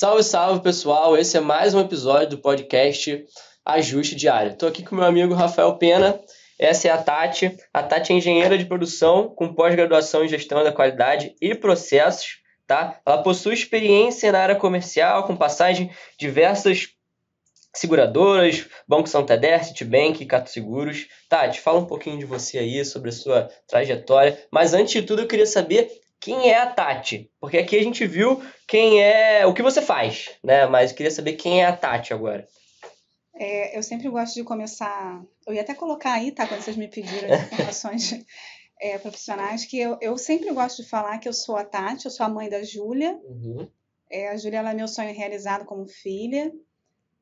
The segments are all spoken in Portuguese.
Salve, salve pessoal! Esse é mais um episódio do podcast Ajuste Diário. Estou aqui com meu amigo Rafael Pena. Essa é a Tati. A Tati é engenheira de produção com pós-graduação em gestão da qualidade e processos. Tá? Ela possui experiência na área comercial, com passagem em diversas seguradoras, Banco Santander, Citibank, Cato Seguros. Tati, fala um pouquinho de você aí, sobre a sua trajetória. Mas antes de tudo, eu queria saber quem é a Tati, porque aqui a gente viu quem é, o que você faz, né? Mas queria saber quem é a Tati agora. É, eu sempre gosto de começar. Eu ia até colocar aí, tá? Quando vocês me pediram as informações é, profissionais, que eu, eu sempre gosto de falar que eu sou a Tati, eu sou a mãe da Júlia. Uhum. É, a Júlia é meu sonho realizado como filha.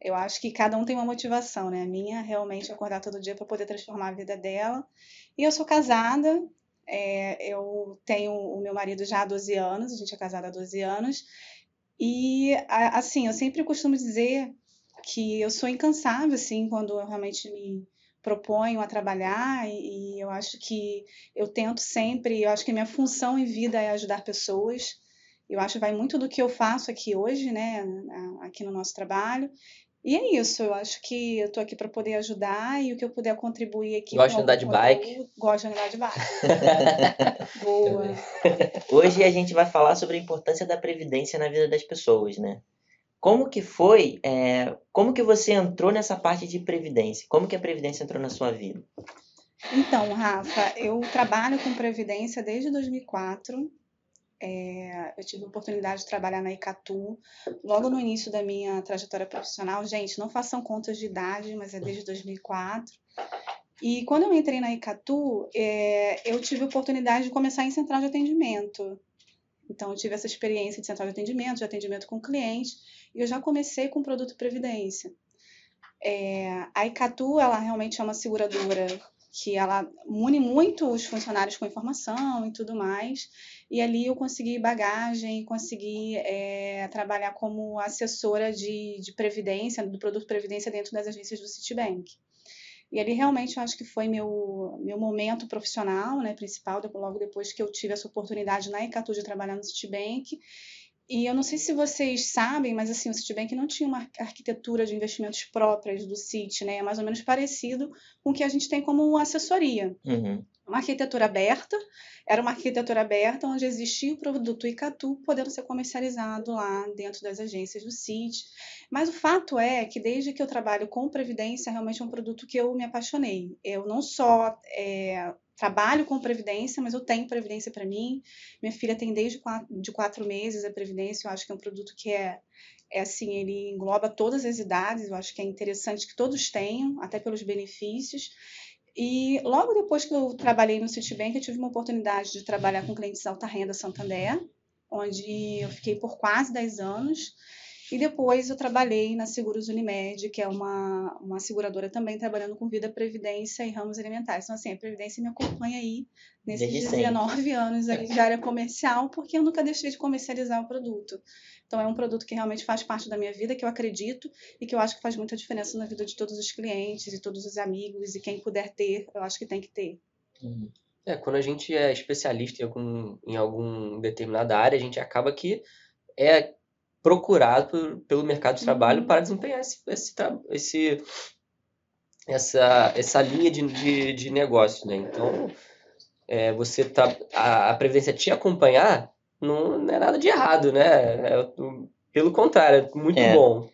Eu acho que cada um tem uma motivação, né? A minha realmente é acordar todo dia para poder transformar a vida dela. E eu sou casada, é, eu tenho o meu marido já há 12 anos, a gente é casada há 12 anos. E, assim, eu sempre costumo dizer que eu sou incansável, assim, quando eu realmente me proponho a trabalhar e, e eu acho que eu tento sempre, eu acho que minha função em vida é ajudar pessoas. Eu acho que vai muito do que eu faço aqui hoje, né, aqui no nosso trabalho. E é isso, eu acho que eu tô aqui para poder ajudar e o que eu puder contribuir aqui. Gosto de andar de bike? Gosto de andar de bike. Boa. Hoje a gente vai falar sobre a importância da previdência na vida das pessoas, né? Como que foi, é, como que você entrou nessa parte de previdência? Como que a previdência entrou na sua vida? Então, Rafa, eu trabalho com previdência desde 2004. É, eu tive a oportunidade de trabalhar na Icatu logo no início da minha trajetória profissional. Gente, não façam contas de idade, mas é desde 2004. E quando eu entrei na Icatu, é, eu tive a oportunidade de começar em central de atendimento. Então, eu tive essa experiência de central de atendimento, de atendimento com cliente, e eu já comecei com produto Previdência. É, a Icatu, ela realmente é uma seguradora que ela mune muito os funcionários com informação e tudo mais. E ali eu consegui bagagem, consegui é, trabalhar como assessora de, de previdência, do produto previdência dentro das agências do Citibank. E ali realmente eu acho que foi meu, meu momento profissional, né, principal, logo depois que eu tive essa oportunidade na Ecatu de trabalhar no Citibank. E eu não sei se vocês sabem, mas assim, o Citibank não tinha uma arquitetura de investimentos próprias do Citi, né? É mais ou menos parecido com o que a gente tem como assessoria. Uhum. Uma arquitetura aberta, era uma arquitetura aberta onde existia o produto Icatu podendo ser comercializado lá dentro das agências do Citi. Mas o fato é que desde que eu trabalho com Previdência, realmente é um produto que eu me apaixonei. Eu não só é, trabalho com previdência, mas eu tenho previdência para mim. Minha filha tem desde quatro, de quatro meses a previdência. Eu acho que é um produto que é, é assim, ele engloba todas as idades. Eu acho que é interessante que todos tenham, até pelos benefícios. E logo depois que eu trabalhei no Citibank, eu tive uma oportunidade de trabalhar com clientes alta renda Santander, onde eu fiquei por quase 10 anos. E depois eu trabalhei na Seguros Unimed, que é uma, uma seguradora também trabalhando com vida, previdência e ramos alimentares. Então, assim, a Previdência me acompanha aí nesses Desde 19 sempre. anos aí de área comercial, porque eu nunca deixei de comercializar o produto. Então, é um produto que realmente faz parte da minha vida, que eu acredito e que eu acho que faz muita diferença na vida de todos os clientes e todos os amigos e quem puder ter, eu acho que tem que ter. Uhum. É, quando a gente é especialista em algum, em algum determinada área, a gente acaba que é procurado por, pelo mercado de trabalho uhum. para desempenhar esse, esse, esse, essa, essa linha de, de, de negócio, né? Então, é, você tá, a, a Previdência te acompanhar não, não, é nada de errado, né? É, pelo contrário, é muito é, bom.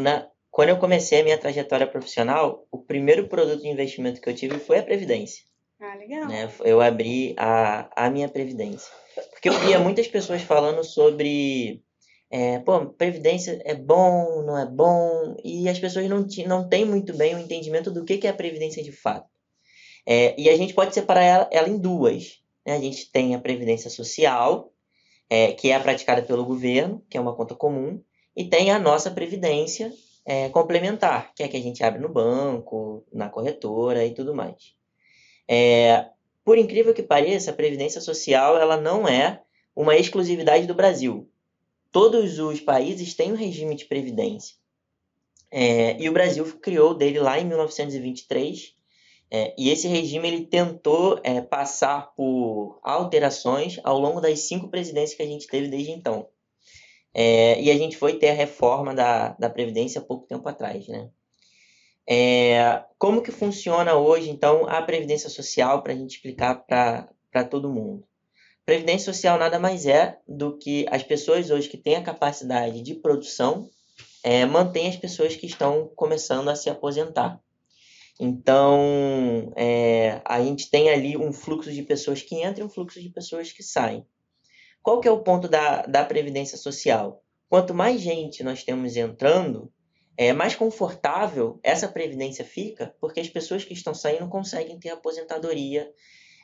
Na, quando eu comecei a minha trajetória profissional, o primeiro produto de investimento que eu tive foi a Previdência. Ah, legal. Né? Eu abri a, a minha Previdência. Porque eu via muitas pessoas falando sobre é, pô, previdência é bom, não é bom, e as pessoas não, não têm muito bem o entendimento do que, que é a previdência de fato. É, e a gente pode separar ela, ela em duas. Né? A gente tem a previdência social, é, que é praticada pelo governo, que é uma conta comum, e tem a nossa previdência é, complementar, que é a que a gente abre no banco, na corretora e tudo mais. É, por incrível que pareça, a previdência social ela não é uma exclusividade do Brasil todos os países têm um regime de previdência. É, e o Brasil criou dele lá em 1923. É, e esse regime ele tentou é, passar por alterações ao longo das cinco presidências que a gente teve desde então. É, e a gente foi ter a reforma da, da Previdência há pouco tempo atrás, né? É, como que funciona hoje, então, a Previdência Social para a gente explicar para todo mundo? Previdência Social nada mais é do que as pessoas hoje que têm a capacidade de produção é, mantém as pessoas que estão começando a se aposentar. Então, é, a gente tem ali um fluxo de pessoas que entram e um fluxo de pessoas que saem. Qual que é o ponto da, da Previdência Social? Quanto mais gente nós temos entrando, é mais confortável essa previdência fica, porque as pessoas que estão saindo conseguem ter aposentadoria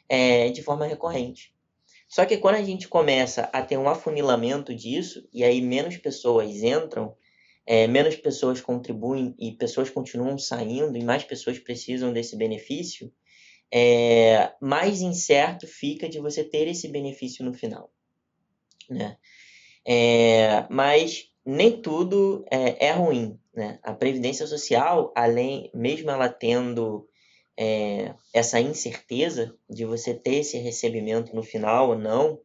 é, de forma recorrente. Só que quando a gente começa a ter um afunilamento disso, e aí menos pessoas entram, é, menos pessoas contribuem e pessoas continuam saindo e mais pessoas precisam desse benefício, é, mais incerto fica de você ter esse benefício no final. Né? É, mas nem tudo é, é ruim. Né? A Previdência Social, além, mesmo ela tendo é, essa incerteza de você ter esse recebimento no final ou não,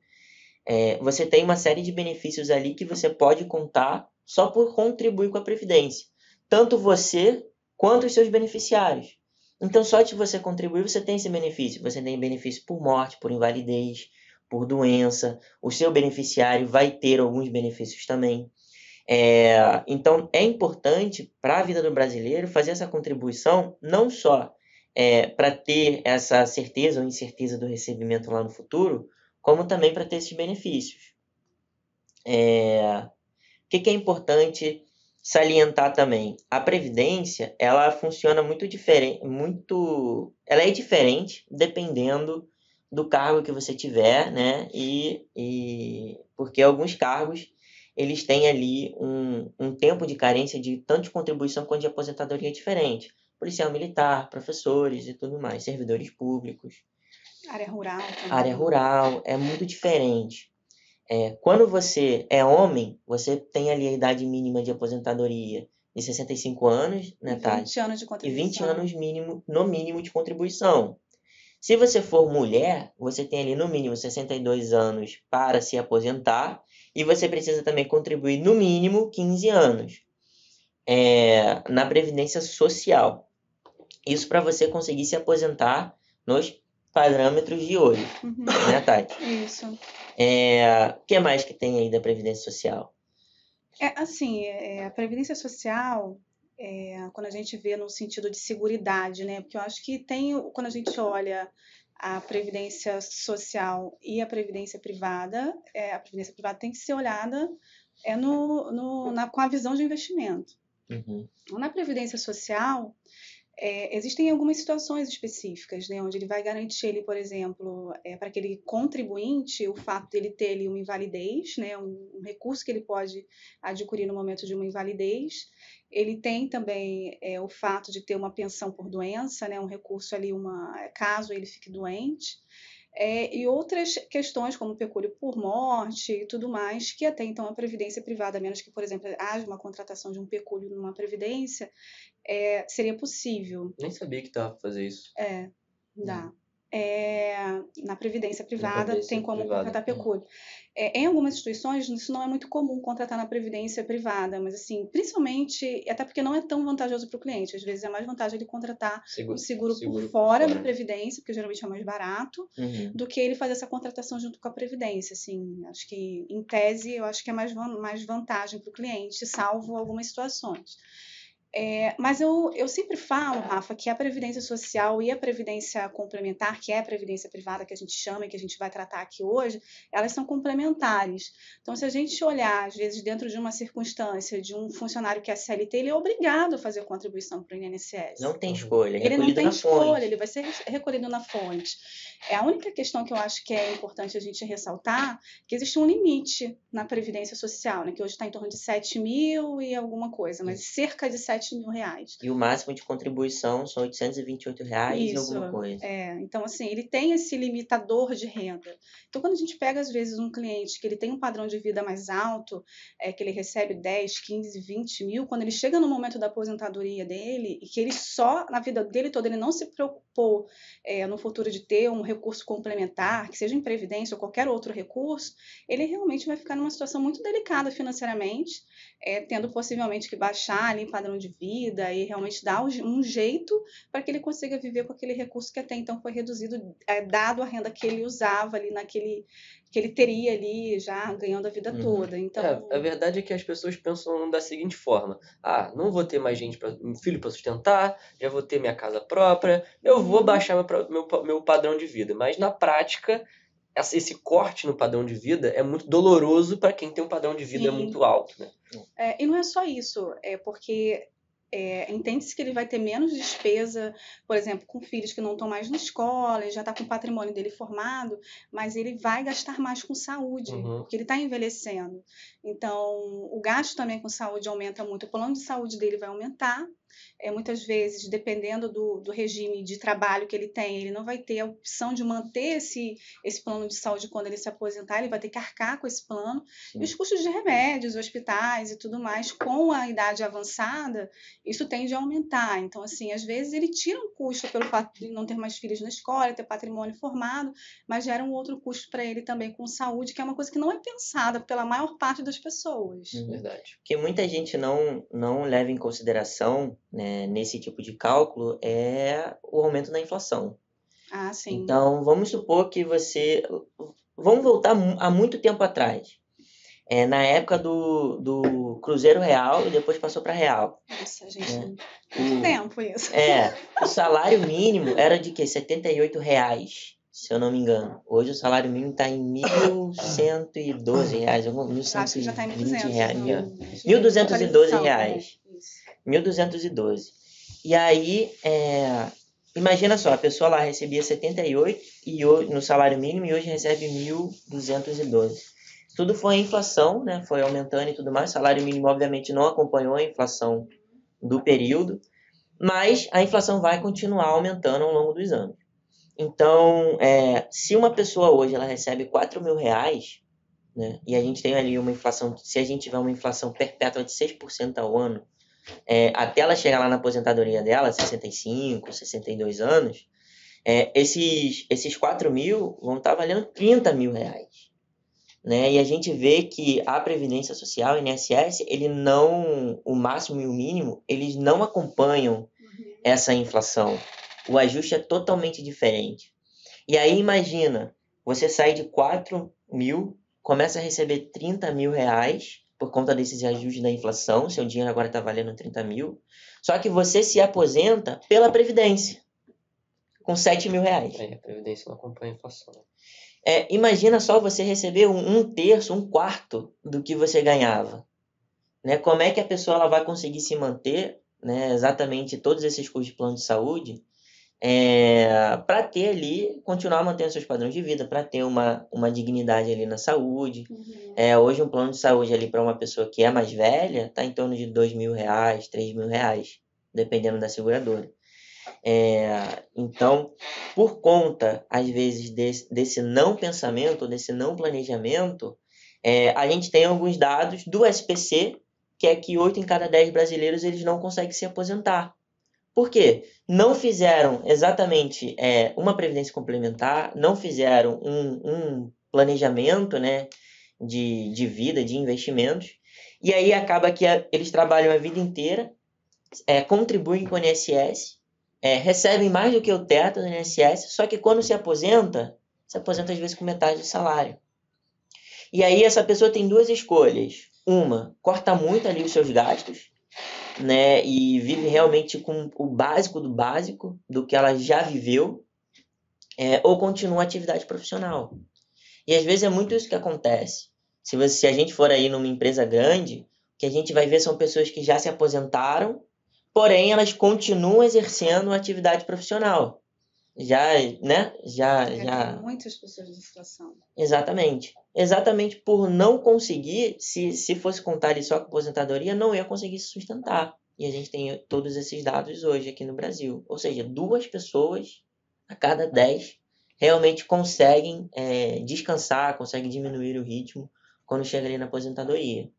é, você tem uma série de benefícios ali que você pode contar só por contribuir com a Previdência. Tanto você quanto os seus beneficiários. Então, só de você contribuir, você tem esse benefício. Você tem benefício por morte, por invalidez, por doença. O seu beneficiário vai ter alguns benefícios também. É, então, é importante para a vida do brasileiro fazer essa contribuição, não só é, para ter essa certeza ou incerteza do recebimento lá no futuro, como também para ter esses benefícios. É, que, que é importante salientar também? A previdência, ela funciona muito diferente, muito, ela é diferente dependendo do cargo que você tiver, né? E, e porque alguns cargos eles têm ali um, um tempo de carência de tanto de contribuição quanto de aposentadoria diferente. Policial militar, professores e tudo mais, servidores públicos. Área rural. Também. Área rural é muito diferente. É, quando você é homem, você tem ali a idade mínima de aposentadoria de 65 anos, né, Tati? 20 anos de contribuição. E 20 anos mínimo, no mínimo de contribuição. Se você for mulher, você tem ali no mínimo 62 anos para se aposentar e você precisa também contribuir no mínimo 15 anos é, na Previdência Social. Isso para você conseguir se aposentar nos parâmetros de hoje, uhum. né, Tati? Isso. É, o que mais que tem aí da Previdência Social? É, assim, é, a Previdência Social, é, quando a gente vê no sentido de seguridade, né? Porque eu acho que tem, quando a gente olha a Previdência Social e a Previdência Privada, é, a Previdência Privada tem que ser olhada é no, no, na, com a visão de investimento. Uhum. Na Previdência Social, é, existem algumas situações específicas, né, onde ele vai garantir, ele, por exemplo, é, para aquele contribuinte, o fato dele ter ali uma invalidez, né, um, um, recurso que ele pode adquirir no momento de uma invalidez. Ele tem também é, o fato de ter uma pensão por doença, né, um recurso ali, uma, caso ele fique doente. É, e outras questões, como pecúlio por morte e tudo mais, que até então a previdência privada, a menos que, por exemplo, haja uma contratação de um pecúlio numa previdência, é, seria possível. Nem sabia que dava para fazer isso. É, dá. Hum é, na previdência privada na tem como privada. contratar pecúlio. É, em algumas instituições isso não é muito comum contratar na previdência privada, mas assim, principalmente até porque não é tão vantajoso para o cliente. Às vezes é mais vantagem ele contratar seguro, um seguro, seguro por, fora fora da previdência, porque geralmente é mais barato, uhum. do que ele fazer essa contratação junto com a previdência. Assim, acho que em tese eu acho que é mais, mais vantagem para o cliente, salvo algumas situações. É, mas eu, eu sempre falo, Rafa, que a Previdência Social e a Previdência Complementar, que é a Previdência Privada que a gente chama e que a gente vai tratar aqui hoje, elas são complementares. Então, se a gente olhar, às vezes, dentro de uma circunstância de um funcionário que é CLT, ele é obrigado a fazer contribuição para o INSS. Não tem escolha, é ele não tem escolha, fonte. ele vai ser recolhido na fonte. É a única questão que eu acho que é importante a gente ressaltar, que existe um limite na Previdência Social, né, que hoje está em torno de 7 mil e alguma coisa, mas cerca de 7 7 mil reais. E o máximo de contribuição são 828 reais e Isso, alguma coisa. É, então, assim, ele tem esse limitador de renda. Então, quando a gente pega, às vezes, um cliente que ele tem um padrão de vida mais alto, é, que ele recebe 10, 15, 20 mil, quando ele chega no momento da aposentadoria dele, e que ele só, na vida dele toda, ele não se preocupou é, no futuro de ter um recurso complementar, que seja em previdência ou qualquer outro recurso, ele realmente vai ficar numa situação muito delicada financeiramente, é, tendo possivelmente que baixar ali o padrão de vida e realmente dar um jeito para que ele consiga viver com aquele recurso que até então foi reduzido, é, dado a renda que ele usava ali naquele que ele teria ali já ganhando a vida uhum. toda. Então, é, a verdade é que as pessoas pensam da seguinte forma: ah, não vou ter mais gente para um filho para sustentar, já vou ter minha casa própria, eu vou uhum. baixar meu, meu, meu padrão de vida. Mas na prática esse corte no padrão de vida é muito doloroso para quem tem um padrão de vida Sim. muito alto. Né? É, e não é só isso, é porque é, entende-se que ele vai ter menos despesa, por exemplo, com filhos que não estão mais na escola, ele já está com o patrimônio dele formado, mas ele vai gastar mais com saúde, uhum. porque ele está envelhecendo. Então, o gasto também com saúde aumenta muito, o plano de saúde dele vai aumentar, é, muitas vezes, dependendo do, do regime de trabalho que ele tem, ele não vai ter a opção de manter esse, esse plano de saúde quando ele se aposentar, ele vai ter que arcar com esse plano. Sim. E os custos de remédios, hospitais e tudo mais, com a idade avançada, isso tende a aumentar. Então, assim, às vezes ele tira um custo pelo fato de não ter mais filhos na escola, ter patrimônio formado, mas gera um outro custo para ele também com saúde, que é uma coisa que não é pensada pela maior parte das pessoas. Verdade. Porque muita gente não, não leva em consideração né, nesse tipo de cálculo é o aumento da inflação. Ah, sim. Então, vamos supor que você. Vamos voltar a muito tempo atrás. É, na época do, do Cruzeiro Real e depois passou para Real. Nossa, gente. Né? Muito o, tempo isso. É. O salário mínimo era de quê? 78 reais, se eu não me engano. Hoje o salário mínimo está em 1.112 reais. 1.120 Acho que já está em 1.200. Reais. 1.212 reais. 1212. E aí, é, imagina só, a pessoa lá recebia 78 e hoje, no salário mínimo e hoje recebe 1212. Tudo foi inflação, né? Foi aumentando e tudo mais. O salário mínimo, obviamente, não acompanhou a inflação do período, mas a inflação vai continuar aumentando ao longo dos anos. Então, é, se uma pessoa hoje ela recebe 4 mil reais, né, e a gente tem ali uma inflação, se a gente tiver uma inflação perpétua de 6% ao ano, é, até ela chegar lá na aposentadoria dela, 65, 62 anos, é, esses, esses 4 mil vão estar valendo 30 mil reais. Né? E a gente vê que a Previdência Social, o INSS, ele não, o máximo e o mínimo, eles não acompanham uhum. essa inflação. O ajuste é totalmente diferente. E aí imagina, você sai de 4 mil, começa a receber 30 mil reais, por conta desses ajustes da inflação, seu dinheiro agora está valendo 30 mil. Só que você se aposenta pela Previdência, com 7 mil reais. É, a Previdência não acompanha a inflação. Né? É, imagina só você receber um, um, terço, um quarto do que você ganhava. Né? Como é que a pessoa ela vai conseguir se manter né, exatamente todos esses custos de plano de saúde é, para ter ali, continuar mantendo seus padrões de vida, para ter uma, uma dignidade ali na saúde. Uhum. É, hoje um plano de saúde ali para uma pessoa que é mais velha está em torno de dois mil reais, três mil reais, dependendo da seguradora. É, então, por conta, às vezes, desse, desse não pensamento, desse não planejamento, é, a gente tem alguns dados do SPC, que é que 8 em cada 10 brasileiros eles não conseguem se aposentar. Por quê? Não fizeram exatamente é, uma previdência complementar, não fizeram um, um planejamento né, de, de vida, de investimentos, e aí acaba que a, eles trabalham a vida inteira, é, contribuem com o INSS, é, recebem mais do que o teto do INSS, só que quando se aposenta, se aposenta às vezes com metade do salário. E aí essa pessoa tem duas escolhas. Uma, corta muito ali os seus gastos, né? E vive realmente com o básico do básico do que ela já viveu, é, ou continua a atividade profissional. E às vezes é muito isso que acontece. Se, você, se a gente for aí numa empresa grande, o que a gente vai ver são pessoas que já se aposentaram, porém elas continuam exercendo a atividade profissional. Já, né? Já, é, já. muitas pessoas nessa situação. Exatamente. Exatamente por não conseguir, se, se fosse contar só com aposentadoria, não ia conseguir se sustentar. E a gente tem todos esses dados hoje aqui no Brasil. Ou seja, duas pessoas a cada dez realmente conseguem é, descansar, conseguem diminuir o ritmo quando chega ali na aposentadoria.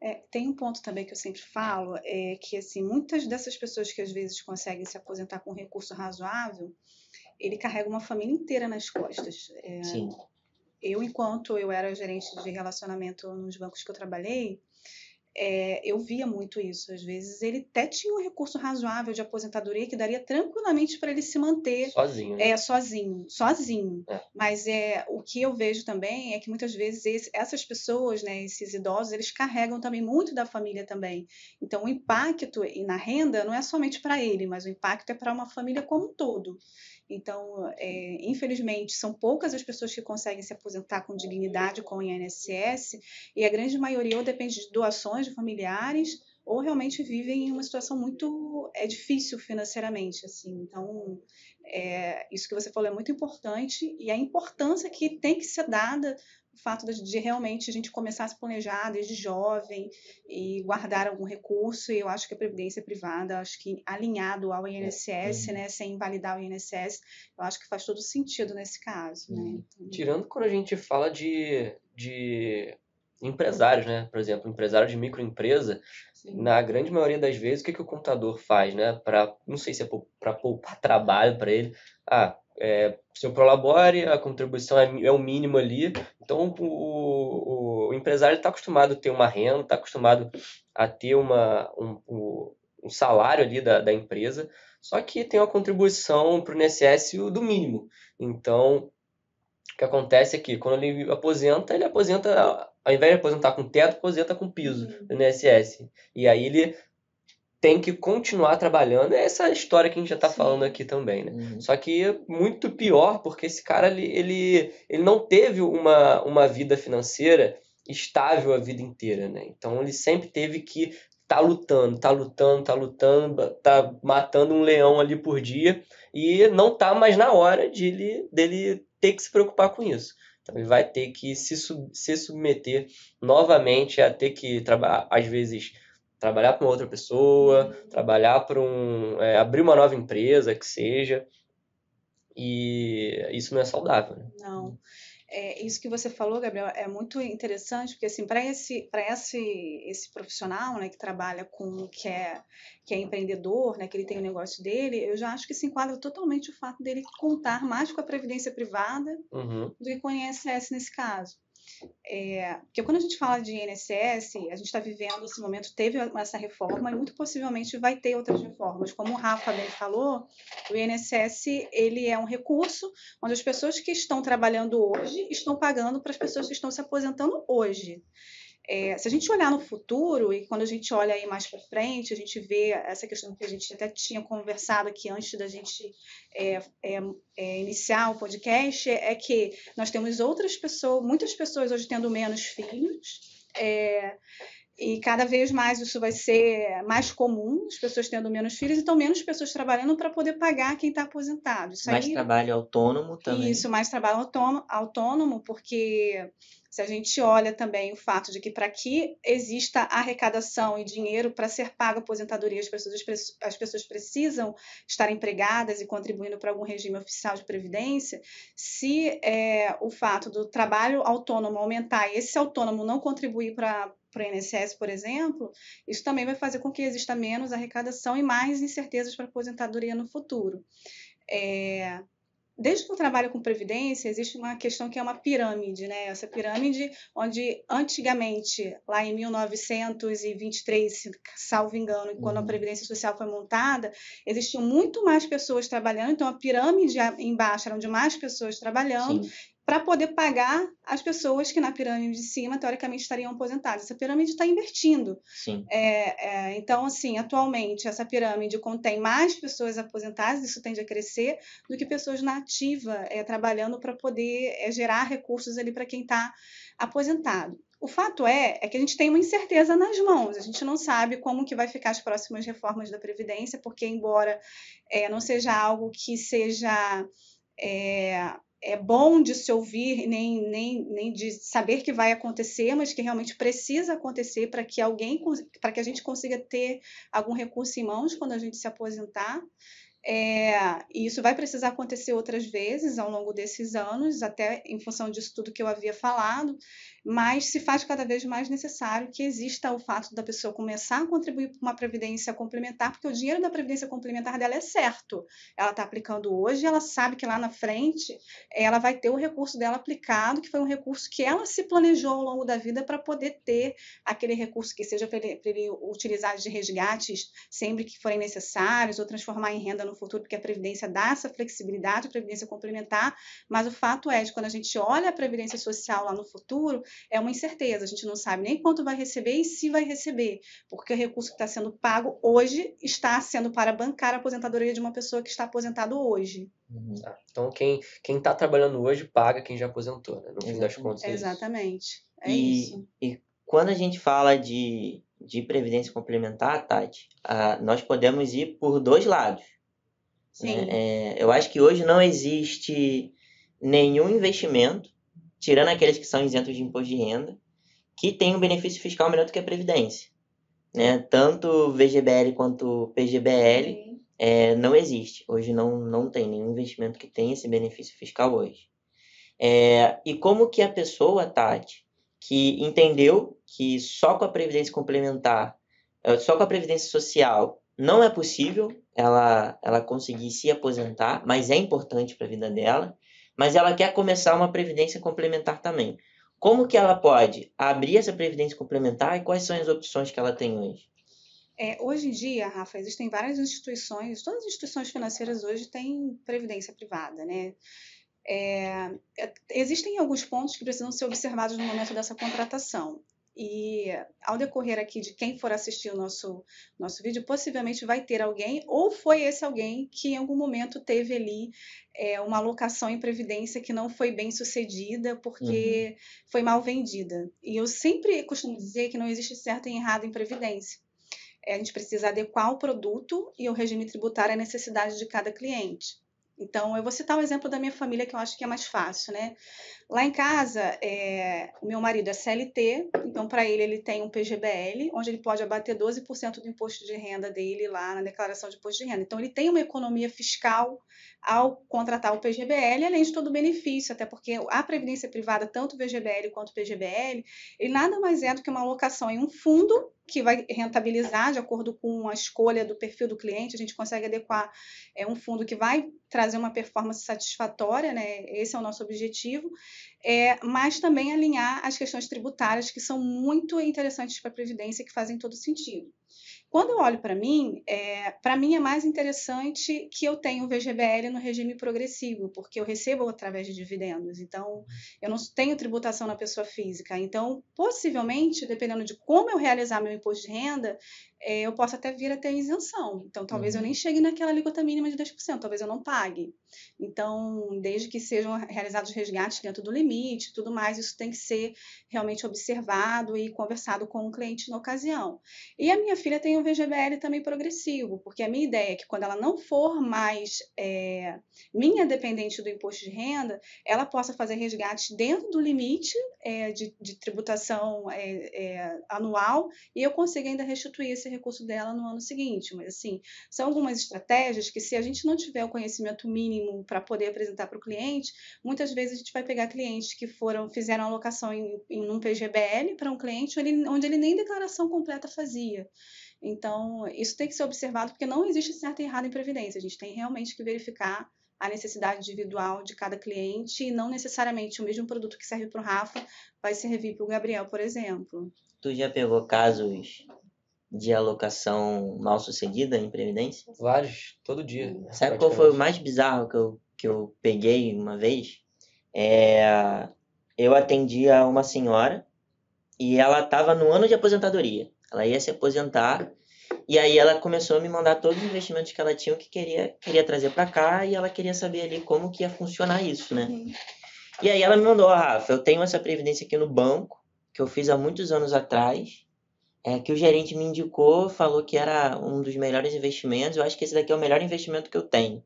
É, tem um ponto também que eu sempre falo, é que assim, muitas dessas pessoas que às vezes conseguem se aposentar com recurso razoável, ele carrega uma família inteira nas costas. É, Sim. Eu, enquanto eu era gerente de relacionamento nos bancos que eu trabalhei, é, eu via muito isso. Às vezes ele até tinha um recurso razoável de aposentadoria que daria tranquilamente para ele se manter sozinho. Né? É, sozinho, sozinho. É. Mas é, o que eu vejo também é que muitas vezes esse, essas pessoas, né, esses idosos, eles carregam também muito da família também. Então o impacto na renda não é somente para ele, mas o impacto é para uma família como um todo. Então, é, infelizmente, são poucas as pessoas que conseguem se aposentar com dignidade com o INSS, e a grande maioria ou depende de doações de familiares, ou realmente vivem em uma situação muito é difícil financeiramente, assim. Então, é, isso que você falou é muito importante e a importância que tem que ser dada o fato de, realmente a gente começar a se planejar desde jovem e guardar algum recurso, e eu acho que a previdência privada, acho que alinhado ao INSS, é. né, sem invalidar o INSS, eu acho que faz todo sentido nesse caso, né? Uhum. Então, Tirando quando a gente fala de, de empresários, né? Por exemplo, empresário de microempresa, Sim. na grande maioria das vezes, o que, que o contador faz, né? Para, não sei se é para poupar trabalho para ele. Ah, é, seu prolabore, a contribuição é, é o mínimo ali. Então, o, o, o empresário está acostumado a ter uma renda, está acostumado a ter uma, um, um salário ali da, da empresa, só que tem uma contribuição para o INSS do mínimo. Então, o que acontece é que quando ele aposenta, ele aposenta, ao invés de aposentar com teto, aposenta com piso uhum. do INSS. E aí ele tem que continuar trabalhando. É essa história que a gente já está falando aqui também, né? Uhum. Só que muito pior, porque esse cara ele, ele, ele não teve uma, uma vida financeira estável a vida inteira, né? Então ele sempre teve que tá lutando, tá lutando, tá lutando, tá matando um leão ali por dia e não tá mais na hora de ele, dele ter que se preocupar com isso. Então ele vai ter que se, sub, se submeter novamente a ter que trabalhar, às vezes trabalhar para uma outra pessoa, trabalhar para um. É, abrir uma nova empresa, que seja. E isso não é saudável. Né? Não. É, isso que você falou, Gabriel, é muito interessante, porque assim, para esse, esse, esse profissional né, que trabalha com, que é, que é empreendedor, né, que ele tem o negócio dele, eu já acho que se enquadra totalmente o fato dele contar mais com a previdência privada uhum. do que com o INSS nesse caso. É, porque quando a gente fala de INSS, a gente está vivendo esse momento, teve essa reforma e muito possivelmente vai ter outras reformas. Como o Rafa bem falou, o INSS ele é um recurso onde as pessoas que estão trabalhando hoje estão pagando para as pessoas que estão se aposentando hoje. É, se a gente olhar no futuro, e quando a gente olha aí mais para frente, a gente vê essa questão que a gente até tinha conversado aqui antes da gente é, é, é iniciar o podcast, é que nós temos outras pessoas, muitas pessoas hoje tendo menos filhos, é, e cada vez mais isso vai ser mais comum, as pessoas tendo menos filhos, então menos pessoas trabalhando para poder pagar quem está aposentado. Isso mais aí, trabalho autônomo também. Isso, mais trabalho autônomo, autônomo porque se a gente olha também o fato de que para que exista arrecadação e dinheiro para ser pago a aposentadoria, as pessoas, as pessoas precisam estar empregadas e contribuindo para algum regime oficial de previdência, se é, o fato do trabalho autônomo aumentar e esse autônomo não contribuir para para o INSS, por exemplo, isso também vai fazer com que exista menos arrecadação e mais incertezas para a aposentadoria no futuro. É, Desde que eu trabalho com previdência, existe uma questão que é uma pirâmide, né? Essa pirâmide, onde antigamente, lá em 1923, salvo engano, quando a uhum. Previdência Social foi montada, existiam muito mais pessoas trabalhando, então a pirâmide embaixo era de mais pessoas trabalhando, Sim para poder pagar as pessoas que na pirâmide de cima, teoricamente, estariam aposentadas. Essa pirâmide está invertindo. É, é, então, assim, atualmente, essa pirâmide contém mais pessoas aposentadas, isso tende a crescer, do que pessoas na ativa, é, trabalhando para poder é, gerar recursos ali para quem está aposentado. O fato é, é que a gente tem uma incerteza nas mãos. A gente não sabe como que vai ficar as próximas reformas da Previdência, porque embora é, não seja algo que seja é, é bom de se ouvir, nem, nem, nem de saber que vai acontecer, mas que realmente precisa acontecer para que alguém, para que a gente consiga ter algum recurso em mãos quando a gente se aposentar. É, e isso vai precisar acontecer outras vezes ao longo desses anos, até em função disso tudo que eu havia falado, mas se faz cada vez mais necessário que exista o fato da pessoa começar a contribuir para uma previdência complementar, porque o dinheiro da previdência complementar dela é certo. Ela está aplicando hoje, ela sabe que lá na frente ela vai ter o recurso dela aplicado, que foi um recurso que ela se planejou ao longo da vida para poder ter aquele recurso que seja para ele, ele utilizar de resgates sempre que forem necessários, ou transformar em renda no futuro, porque a Previdência dá essa flexibilidade, a Previdência complementar, mas o fato é de quando a gente olha a Previdência Social lá no futuro, é uma incerteza, a gente não sabe nem quanto vai receber e se vai receber, porque o recurso que está sendo pago hoje está sendo para bancar a aposentadoria de uma pessoa que está aposentado hoje. Uhum. Tá. Então, quem está trabalhando hoje paga quem já aposentou, né? no fim das contas. É Exatamente. É e, isso. E quando a gente fala de, de previdência complementar, Tati, uh, nós podemos ir por dois lados. Sim. É, eu acho que hoje não existe nenhum investimento, tirando aqueles que são isentos de imposto de renda, que tenha um benefício fiscal melhor do que a Previdência. Né? Tanto VGBL quanto PGBL é, não existe. Hoje não, não tem nenhum investimento que tenha esse benefício fiscal hoje. É, e como que a pessoa, Tati, que entendeu que só com a Previdência Complementar, é, só com a Previdência Social não é possível ela, ela conseguir se aposentar, mas é importante para a vida dela, mas ela quer começar uma previdência complementar também. Como que ela pode abrir essa previdência complementar e quais são as opções que ela tem hoje? É, hoje em dia, Rafa, existem várias instituições, todas as instituições financeiras hoje têm previdência privada, né? É, é existem alguns pontos que precisam ser observados no momento dessa contratação. E ao decorrer aqui de quem for assistir o nosso, nosso vídeo, possivelmente vai ter alguém, ou foi esse alguém que em algum momento teve ali é, uma alocação em previdência que não foi bem sucedida porque uhum. foi mal vendida. E eu sempre costumo dizer que não existe certo e errado em previdência. É, a gente precisa adequar o produto e o regime tributário à necessidade de cada cliente. Então, eu vou citar o um exemplo da minha família, que eu acho que é mais fácil, né? Lá em casa, é, o meu marido é CLT, então para ele ele tem um PGBL, onde ele pode abater 12% do imposto de renda dele lá na declaração de imposto de renda. Então, ele tem uma economia fiscal ao contratar o PGBL, além de todo o benefício, até porque a previdência privada, tanto o VGBL quanto o PGBL, ele nada mais é do que uma alocação em um fundo que vai rentabilizar de acordo com a escolha do perfil do cliente, a gente consegue adequar é, um fundo que vai trazer uma performance satisfatória, né? Esse é o nosso objetivo, é, mas também alinhar as questões tributárias que são muito interessantes para a Previdência, que fazem todo sentido. Quando eu olho para mim, é, para mim é mais interessante que eu tenha o VGBL no regime progressivo, porque eu recebo através de dividendos. Então, eu não tenho tributação na pessoa física. Então, possivelmente, dependendo de como eu realizar meu imposto de renda, é, eu posso até vir a ter isenção. Então, talvez uhum. eu nem chegue naquela alíquota mínima de 10%, talvez eu não pague. Então, desde que sejam realizados resgates dentro do limite tudo mais, isso tem que ser realmente observado e conversado com o cliente na ocasião. E a minha filha tem o VGBL também progressivo, porque a minha ideia é que quando ela não for mais é, minha dependente do imposto de renda, ela possa fazer resgates dentro do limite é, de, de, tributação é, é anual e eu consiga ainda restituir esse recurso dela no ano seguinte. Mas, assim, são algumas estratégias que, se a gente não tiver o conhecimento mínimo para poder apresentar para o cliente, muitas vezes a gente vai pegar clientes que foram fizeram alocação em, em um PGBL para um cliente onde ele, onde ele nem declaração completa fazia. Então, isso tem que ser observado, porque não existe certo e errado em previdência. A gente tem realmente que verificar a necessidade individual de cada cliente e não necessariamente o mesmo produto que serve para o Rafa vai servir para o Gabriel, por exemplo. Tu já pegou casos de alocação mal sucedida em Previdência? Vários, todo dia. Sabe qual foi o mais bizarro que eu, que eu peguei uma vez? É, eu atendia uma senhora e ela estava no ano de aposentadoria. Ela ia se aposentar e aí ela começou a me mandar todos os investimentos que ela tinha, que queria, queria trazer para cá e ela queria saber ali como que ia funcionar isso, né? Uhum. E aí ela me mandou, ah, Rafa, eu tenho essa previdência aqui no banco, que eu fiz há muitos anos atrás, é, que o gerente me indicou, falou que era um dos melhores investimentos. Eu acho que esse daqui é o melhor investimento que eu tenho.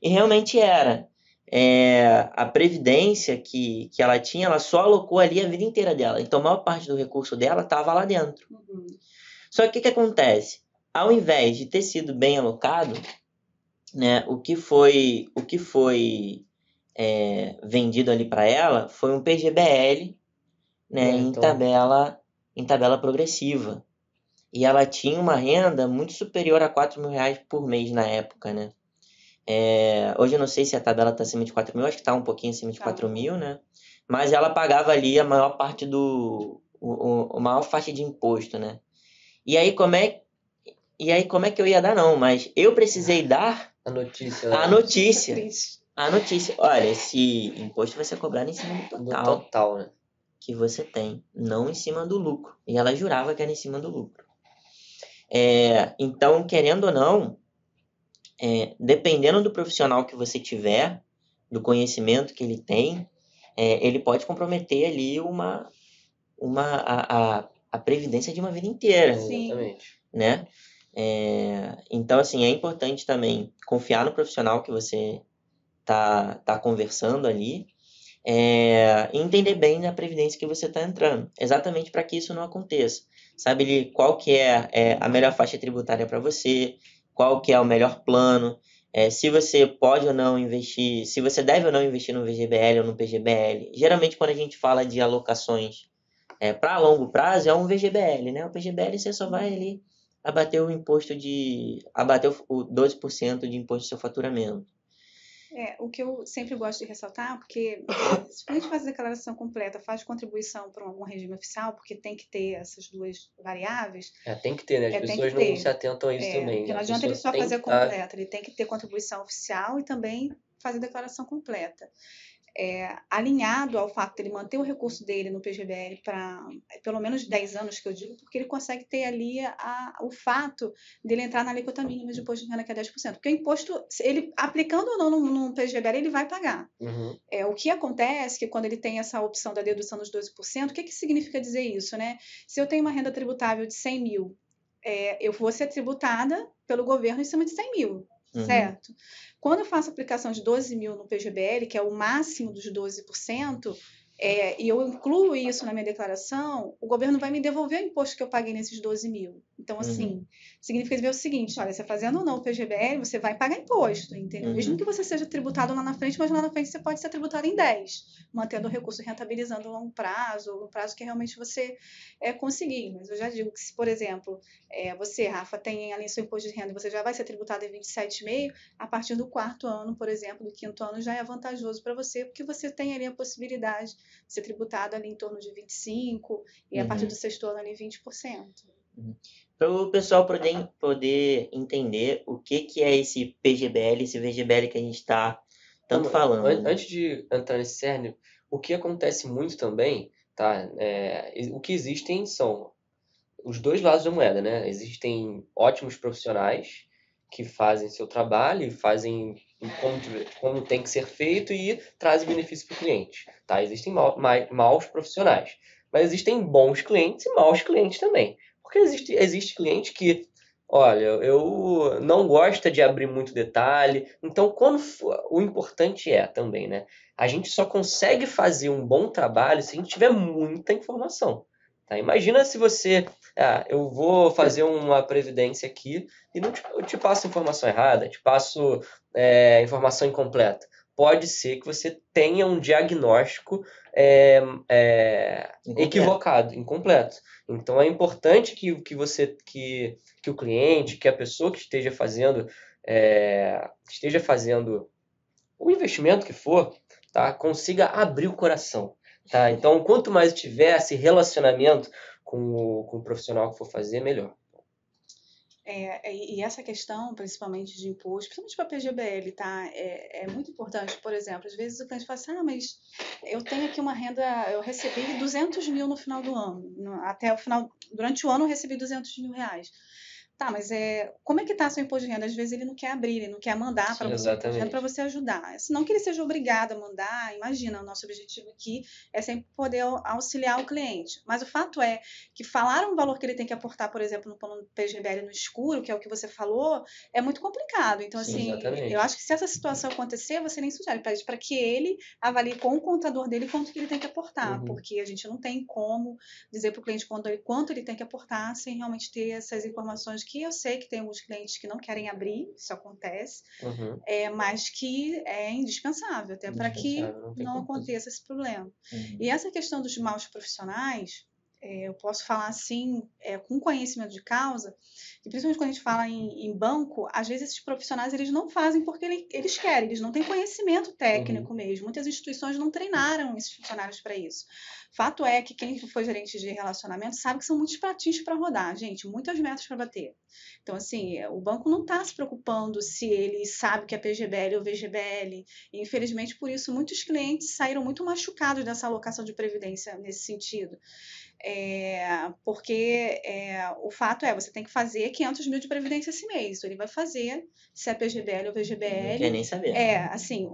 E realmente era. é, a previdência que, que ela tinha, ela só alocou ali a vida inteira dela. Então, a maior parte do recurso dela estava lá dentro. Uhum. Só que o que acontece? Ao invés de ter sido bem alocado, né, o que foi, o que foi é, vendido ali para ela foi um PGBL né, É, em, então- tabela, em tabela progressiva. E ela tinha uma renda muito superior a 4 mil reais por mês na época, né? É, hoje eu não sei se a tabela está acima de 4 mil, acho que está um pouquinho acima de Tá. 4 mil, né? Mas ela pagava ali a maior parte do. O, o, a maior faixa de imposto, né? E aí como é. E aí como é que eu ia dar, não? Mas eu precisei dar A notícia. né? a notícia. Triste. A notícia. Olha, esse imposto vai ser cobrado em cima do No total total, né? Que você tem, não em cima do lucro. E ela jurava que era em cima do lucro. É, então, querendo ou não, é, dependendo do profissional que você tiver, do conhecimento que ele tem, é, ele pode comprometer ali uma, uma a, a, a previdência de uma vida inteira Sim. Exatamente. né? É, então, assim, é importante também confiar no profissional que você tá, tá conversando ali é, entender bem a previdência que você está entrando, exatamente para que isso não aconteça. Sabe qual que é, é a melhor faixa tributária para você, qual que é o melhor plano, é, se você pode ou não investir, se você deve ou não investir no VGBL ou no PGBL. Geralmente, quando a gente fala de alocações é, para longo prazo, é um VGBL, né? O PGBL você só vai ali abater o imposto de. abater o 12% de imposto do seu faturamento. É, o que eu sempre gosto de ressaltar, porque se a gente faz a declaração completa, faz contribuição para algum regime oficial, porque tem que ter essas duas variáveis, É, tem que ter, né? As É, pessoas não se atentam a isso é, também. porque né? não A adianta ele só fazer que tá- completa, ele tem que ter contribuição oficial e também fazer declaração completa. É, alinhado ao fato de ele manter o recurso dele no PGBL para pelo menos 10 anos, que eu digo, porque ele consegue ter ali a, o fato dele entrar na alíquota mínima de imposto de renda, que é 10%. Porque o imposto, ele aplicando ou não no, no PGBL, ele vai pagar. Uhum. É, o que acontece é que quando ele tem essa opção da dedução dos 12%, o que, que significa dizer isso, né? Se eu tenho uma renda tributável de 100 mil, é, eu vou ser tributada pelo governo em cima de 100 mil, Uhum. certo? Quando eu faço aplicação de 12 mil no PGBL, que é o máximo dos 12%, é, e eu incluo isso na minha declaração, o governo vai me devolver o imposto que eu paguei nesses 12 mil. Então, Uhum. assim, significa dizer o seguinte: olha, você fazendo ou não o PGBL, você vai pagar imposto, entendeu? Uhum. Mesmo que você seja tributado lá na frente, mas lá na frente você pode ser tributado em 10, mantendo o recurso rentabilizando a longo prazo, ou no prazo que realmente você é, conseguir. Mas eu já digo que se, por exemplo, é, você, Rafa, tem ali seu imposto de renda, você já vai ser tributado em 27,5, a partir do quarto ano, por exemplo, do quinto ano, já é vantajoso para você, porque você tem ali a possibilidade de ser tributado ali em torno de 25% e a Uhum. partir do sexto ano ali 20%. Para o pessoal poder, poder entender o que, que é esse PGBL, esse VGBL que a gente está tanto Não, falando. an- né? Antes de entrar nesse cerne, o que acontece muito também, tá? É, o que existem são os dois lados da moeda, né? Existem ótimos profissionais que fazem seu trabalho e fazem como, como tem que ser feito e trazem benefício para o cliente, tá? Existem mai- maus profissionais, mas existem bons clientes e maus clientes também. Porque existe, existe cliente que Olha, eu não gosto de abrir muito detalhe. Então, quando for- o importante é também, né? A gente só consegue fazer um bom trabalho se a gente tiver muita informação. Tá? Imagina se você, ah, eu vou fazer uma previdência aqui e não te, eu te passo informação errada, te passo é, informação incompleta. Pode ser que você tenha um diagnóstico é, é, Incompleto. equivocado, incompleto. Então é importante que, que você que, que o cliente, que a pessoa que esteja fazendo é, esteja fazendo o investimento que for, tá, consiga abrir o coração. Tá? Então, quanto mais tiver esse relacionamento com o, com o profissional que for fazer, melhor. É, e e essa questão, principalmente de imposto, principalmente para PGBL, tá? É, é muito importante. Por exemplo, às vezes o cliente fala assim: ah, mas eu tenho aqui uma renda, eu recebi 200 mil no final do ano. No- Até o final, durante o ano eu recebi 200 mil reais. Tá, mas é, como é que está seu imposto de renda? Às vezes ele não quer abrir, ele não quer mandar para para você ajudar. Se não que ele seja obrigado a mandar, imagina, o nosso objetivo aqui é sempre poder auxiliar o cliente. Mas o fato é que falar um valor que ele tem que aportar, por exemplo, no plano PGBL no escuro, que é o que você falou, é muito complicado. Então, Sim, assim, exatamente. eu acho que se essa situação acontecer, você nem sugere, pede para que ele avalie com o contador dele quanto que ele tem que aportar, uhum. porque a gente não tem como dizer para o cliente quanto ele, quanto ele tem que aportar sem realmente ter essas informações que eu sei que tem alguns clientes que não querem abrir, isso acontece, uhum. é, mas que é indispensável, até para que não, não aconteça esse problema. Uhum. E essa questão dos maus profissionais, é, eu posso falar assim, é, com conhecimento de causa, que principalmente quando a gente fala em, em, banco, às vezes esses profissionais eles não fazem porque ele, eles querem, eles não têm conhecimento técnico uhum. mesmo. Muitas instituições não treinaram esses funcionários para isso. Fato é que quem foi gerente de relacionamento sabe que são muitos pratinhos para rodar, gente, muitas metas para bater. Então, assim, o banco não está se preocupando se ele sabe que é PGBL ou VGBL. E, infelizmente, por isso, muitos clientes saíram muito machucados dessa alocação de previdência nesse sentido. É, porque é, o fato é, você tem que fazer 500 mil de previdência esse mês. Então, ele vai fazer, se é PGBL ou VGBL. Não quer nem saber. É, assim,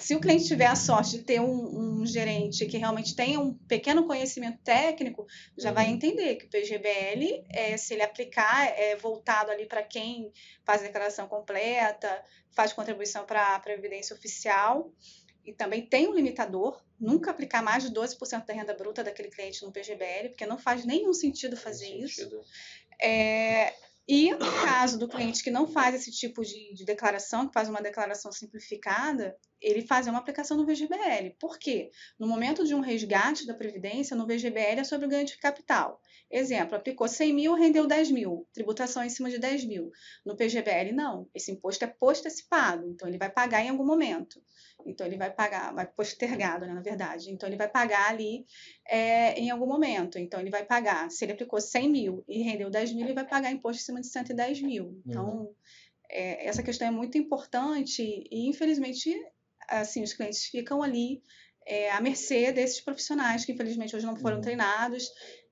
se o cliente tiver a sorte de ter um, um, gerente que realmente tenha um pequeno conhecimento técnico, já uhum. vai entender que o PGBL, é, se ele aplicar, é voltado ali para quem faz declaração completa, faz contribuição para a Previdência Oficial, e também tem um limitador, nunca aplicar mais de 12% da renda bruta daquele cliente no PGBL, porque não faz nenhum sentido fazer isso. É, e no caso do cliente que não faz esse tipo de, de, declaração, que faz uma declaração simplificada, ele faz uma aplicação no VGBL. Por quê? No momento de um resgate da Previdência, no VGBL é sobre o ganho de capital. Exemplo, aplicou 100 mil, rendeu 10 mil, tributação em cima de 10 mil. No PGBL, não. Esse imposto é postecipado, então ele vai pagar em algum momento. Então ele vai pagar, vai postergado, né, na verdade. Então ele vai pagar ali é, em algum momento. Então ele vai pagar, se ele aplicou 100 mil e rendeu 10 mil, ele vai pagar imposto em cima de 110 mil. Então uhum. é, essa questão é muito importante e infelizmente assim os clientes ficam ali é, à mercê desses profissionais que infelizmente hoje não foram uhum. treinados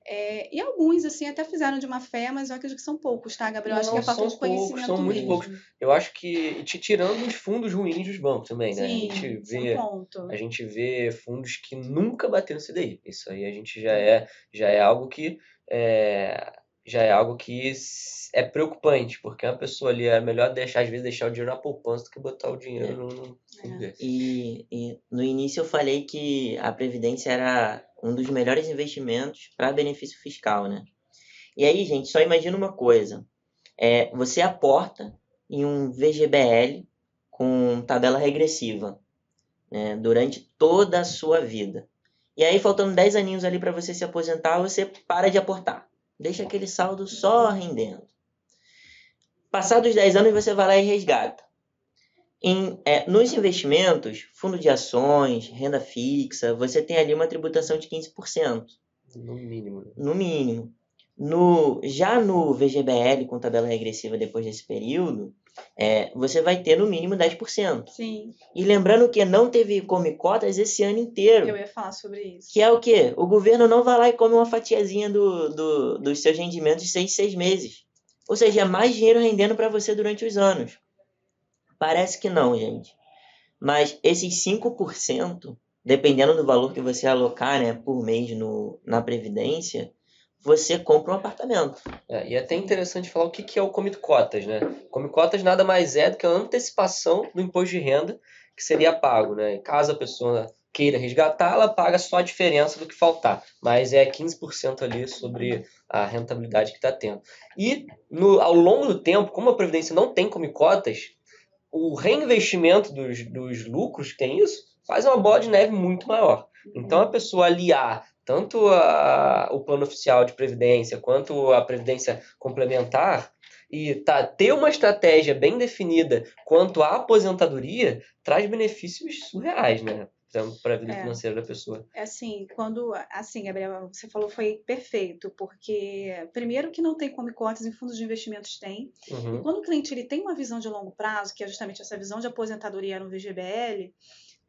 é, e alguns, assim, até fizeram de má fé, mas eu acredito que são poucos, tá, Gabriel? Não, acho que é falta de conhecimento poucos, São muito mesmo. poucos. Eu acho que, te tirando os fundos ruins dos bancos também, né? Sim, a gente vê, é um ponto. A gente vê fundos que nunca bateram CDI. Isso aí a gente já é, já é algo que... É, já é algo que é preocupante, porque uma pessoa ali é melhor deixar, às vezes, deixar o dinheiro na poupança do que botar o dinheiro é. no, no é. e, e no início eu falei que a Previdência era um dos melhores investimentos para benefício fiscal, né? E aí, gente, só imagina uma coisa. É, você aporta em um VGBL com tabela regressiva né, durante toda a sua vida. E aí, faltando 10 aninhos ali para você se aposentar, você para de aportar. Deixa aquele saldo só rendendo. Passados 10 anos, você vai lá e resgata. Em, é, nos investimentos, fundo de ações, renda fixa, você tem ali uma tributação de 15%. No mínimo. Né? No mínimo. No, já no VGBL, com tabela regressiva depois desse período, é, você vai ter no mínimo 10%. Sim. E lembrando que não teve come cotas esse ano inteiro. Eu ia falar sobre isso. Que é o quê? O governo não vai lá e come uma fatiazinha do, do, dos seus rendimentos de seis, seis meses. Ou seja, é mais dinheiro rendendo para você durante os anos. Parece que não, gente. Mas esses 5%, dependendo do valor que você alocar né, por mês no, na Previdência, você compra um apartamento. É, e é até interessante falar o que, que é o Come Cotas, né? Come Cotas nada mais é do que a antecipação do imposto de renda que seria pago, né? Caso a pessoa queira resgatar, ela paga só a diferença do que faltar, mas é 15% ali sobre a rentabilidade que está tendo. E no, ao longo do tempo, como a Previdência não tem come cotas, o reinvestimento dos, dos lucros que tem isso faz uma bola de neve muito maior. Então a pessoa aliar tanto a, o plano oficial de previdência quanto a previdência complementar e tá, ter uma estratégia bem definida quanto à aposentadoria traz benefícios surreais, né? para a vida é, financeira da pessoa. É assim, quando, assim, Gabriel, você falou foi perfeito, porque primeiro que não tem como cotas em fundos de investimentos tem, uhum. e quando o cliente ele tem uma visão de longo prazo, que é justamente essa visão de aposentadoria no VGBL,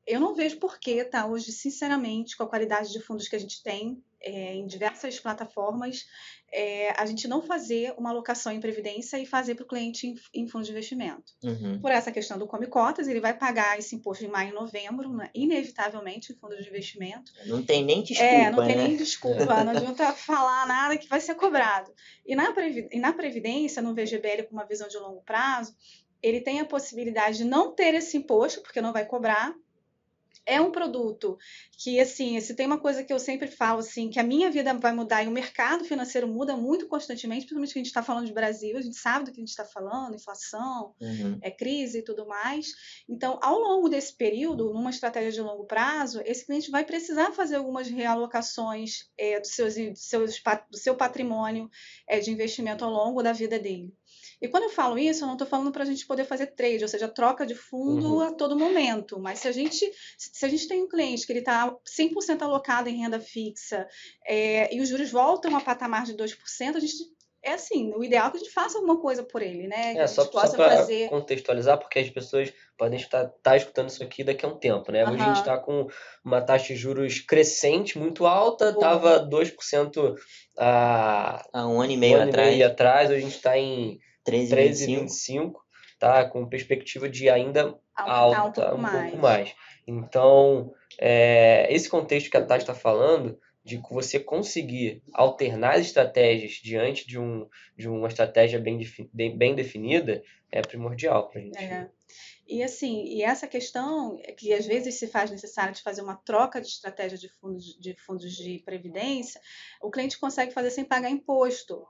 eu não vejo por que, tá, hoje, sinceramente, com a qualidade de fundos que a gente tem, é, em diversas plataformas, é, a gente não fazer uma alocação em previdência e fazer para o cliente em, em fundo de investimento. Uhum. Por essa questão do come cotas, ele vai pagar esse imposto em maio e novembro, né, inevitavelmente, em fundo de investimento. Não tem nem desculpa, É, não tem né? nem desculpa, não adianta falar nada que vai ser cobrado. E na, previ- e na Previdência, no VGBL com uma visão de longo prazo, ele tem a possibilidade de não ter esse imposto, porque não vai cobrar. É um produto que, assim, se tem uma coisa que eu sempre falo, assim, que a minha vida vai mudar e o mercado financeiro muda muito constantemente, principalmente que a gente está falando de Brasil, a gente sabe do que a gente está falando, inflação, Uhum. é crise e tudo mais. Então, ao longo desse período, numa estratégia de longo prazo, esse cliente vai precisar fazer algumas realocações é, dos seus, dos seus, do seu patrimônio é, de investimento ao longo da vida dele. E quando eu falo isso, eu não estou falando para a gente poder fazer trade, ou seja, troca de fundo Uhum. a todo momento. Mas se a gente, se a gente tem um cliente que ele está 100% alocado em renda fixa é, e os juros voltam a patamar de 2%, a gente é assim, o ideal é que a gente faça alguma coisa por ele, né? Que a É, gente só, só possa para fazer. contextualizar, porque as pessoas podem estar tá escutando isso aqui daqui a um tempo, né? Hoje a gente está com uma taxa de juros crescente, muito alta, estava 2% há Há um ano e um meio ano atrás, e meio atrás, hoje a gente está em 13,25. 13,25, tá? Com perspectiva de ainda aumentar alta, um pouco mais. pouco mais. Então, é, esse contexto que a Tati está falando, de que você conseguir alternar as estratégias diante de, um, de uma estratégia bem, defi- bem, definida, é primordial para a gente. É. E assim, e essa questão que às vezes se faz necessário de fazer uma troca de estratégia de fundos de, fundos de previdência, o cliente consegue fazer sem pagar imposto.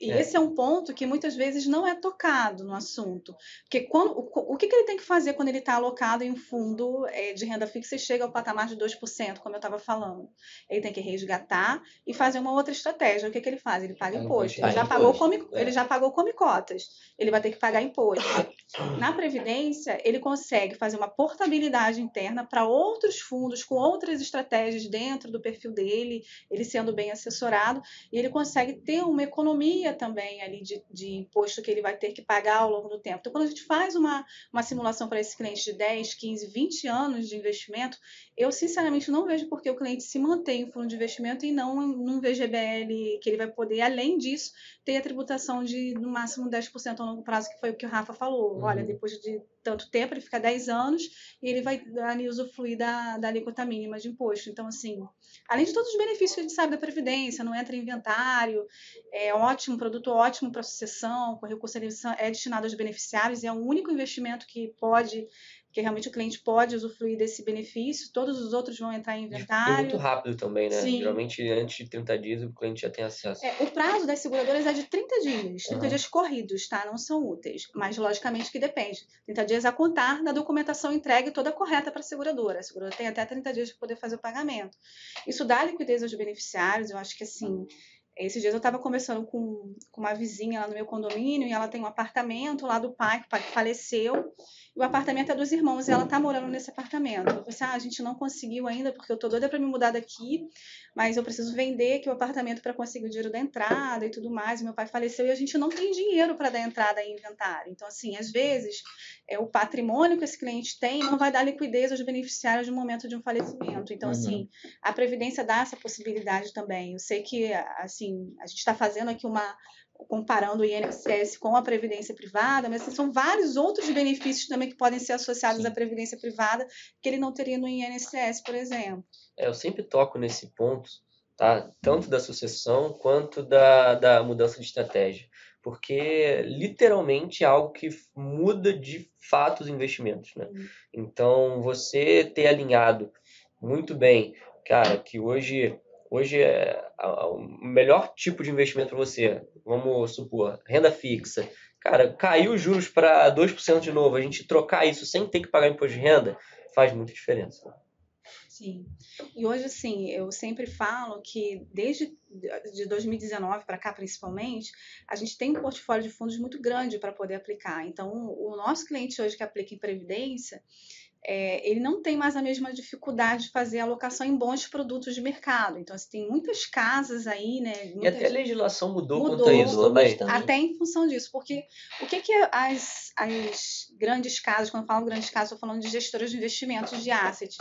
E É. esse é um ponto que muitas vezes não é tocado no assunto. Porque quando, o, o que, que ele tem que fazer quando ele está alocado em um fundo eh, de renda fixa e chega ao patamar de 2%, como eu estava falando? Ele tem que resgatar e fazer uma outra estratégia. O que, que ele faz? Ele paga imposto. imposto. Ele já, Paga pagou imposto, come, é. ele já pagou come cotas. Ele vai ter que pagar imposto. Na Previdência, ele consegue fazer uma portabilidade interna para outros fundos, com outras estratégias dentro do perfil dele, ele sendo bem assessorado, e ele consegue ter uma economia também ali de, de imposto que ele vai ter que pagar ao longo do tempo. Então, quando a gente faz uma, uma simulação para esse cliente de 10, 15, 20 anos de investimento, eu sinceramente não vejo por que o cliente se mantém em fundo de investimento e não num VGBL, que ele vai poder, além disso, ter a tributação de no máximo 10% a longo prazo, que foi o que o Rafa falou. Uhum. Olha, depois de tanto tempo, ele fica 10 anos e ele vai ali usufruir da, da alíquota mínima de imposto. Então, assim, além de todos os benefícios que a gente sabe da Previdência, não entra em inventário, é ótimo, produto ótimo para sucessão, com recurso é destinado aos beneficiários e é o único investimento que pode, que realmente o cliente pode usufruir desse benefício, todos os outros vão entrar em E inventário. muito rápido também, né? Sim. Geralmente, antes de 30 dias, o cliente já tem acesso. É, o prazo das seguradoras é de 30 dias, 30 Aham. dias corridos, tá? Não são úteis, mas logicamente que depende. 30 dias a contar da documentação entregue toda correta para a seguradora. A seguradora tem até 30 dias para poder fazer o pagamento. Isso dá liquidez aos beneficiários, eu acho que assim. Esses dias eu estava conversando com, com uma vizinha lá no meu condomínio e ela tem um apartamento lá do pai, que o pai faleceu, e o apartamento é dos irmãos e ela tá morando nesse apartamento. Eu falei assim, ah, a gente não conseguiu ainda porque eu tô doida para me mudar daqui, mas eu preciso vender aqui o apartamento para conseguir o dinheiro da entrada e tudo mais. E meu pai faleceu e a gente não tem dinheiro para dar entrada em inventário. Então, assim, às vezes, é, o patrimônio que esse cliente tem não vai dar liquidez aos beneficiários no momento de um falecimento. Então, Uhum. assim, a Previdência dá essa possibilidade também. Eu sei que, assim, a gente está fazendo aqui uma comparando o INSS com a previdência privada, mas assim, são vários outros benefícios também que podem ser associados Sim. à previdência privada que ele não teria no INSS, por exemplo. É, eu sempre toco nesse ponto, tá? Tanto da sucessão quanto da, da mudança de estratégia. Porque literalmente é algo que muda de fato os investimentos, né? Uhum. Então, você ter alinhado muito bem, cara, que hoje, hoje é o melhor tipo de investimento para você, vamos supor, renda fixa. Cara, caiu os juros para 2% de novo, a gente trocar isso sem ter que pagar imposto de renda, faz muita diferença. Sim. E hoje, assim, eu sempre falo que desde de 2019 para cá, principalmente, a gente tem um portfólio de fundos muito grande para poder aplicar. Então, o nosso cliente hoje que aplica em previdência, é, ele não tem mais a mesma dificuldade de fazer alocação em bons produtos de mercado. Então, assim, tem muitas casas aí, né? Muitas... E até a legislação mudou, Mudou, quanto a isso também. Até em função disso, porque o que, que as, as grandes casas, quando eu falo grandes casas, estou falando de gestoras de investimentos de assets.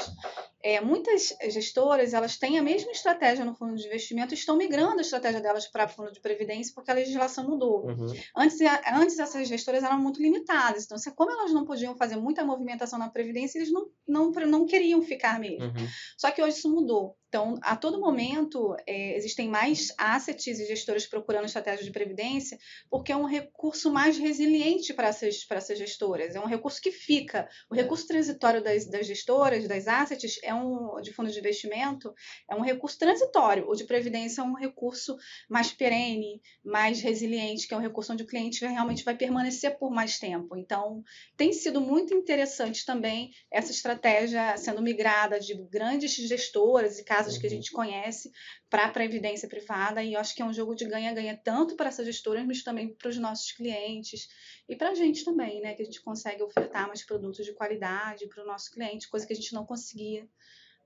É, muitas gestoras elas têm a mesma estratégia no fundo de investimento e estão migrando a estratégia delas para fundo de previdência porque a legislação mudou. Uhum. Antes, antes essas gestoras eram muito limitadas, então como elas não podiam fazer muita movimentação na previdência, eles não, não, não queriam ficar mesmo. Uhum. Só que hoje isso mudou. Então, a todo momento, é, existem mais assets e gestores procurando estratégia de previdência, porque é um recurso mais resiliente para essas, para essas gestoras. É um recurso que fica. O recurso transitório das, das gestoras, das assets, é um, de fundo de investimento, é um recurso transitório. O de previdência é um recurso mais perene, mais resiliente, que é um recurso onde o cliente realmente vai permanecer por mais tempo. Então, tem sido muito interessante também essa estratégia sendo migrada de grandes gestoras e casas que a gente conhece para a previdência privada e acho que é um jogo de ganha-ganha tanto para essas gestoras, mas também para os nossos clientes e para a gente também, né, que a gente consegue ofertar mais produtos de qualidade para o nosso cliente, coisa que a gente não conseguia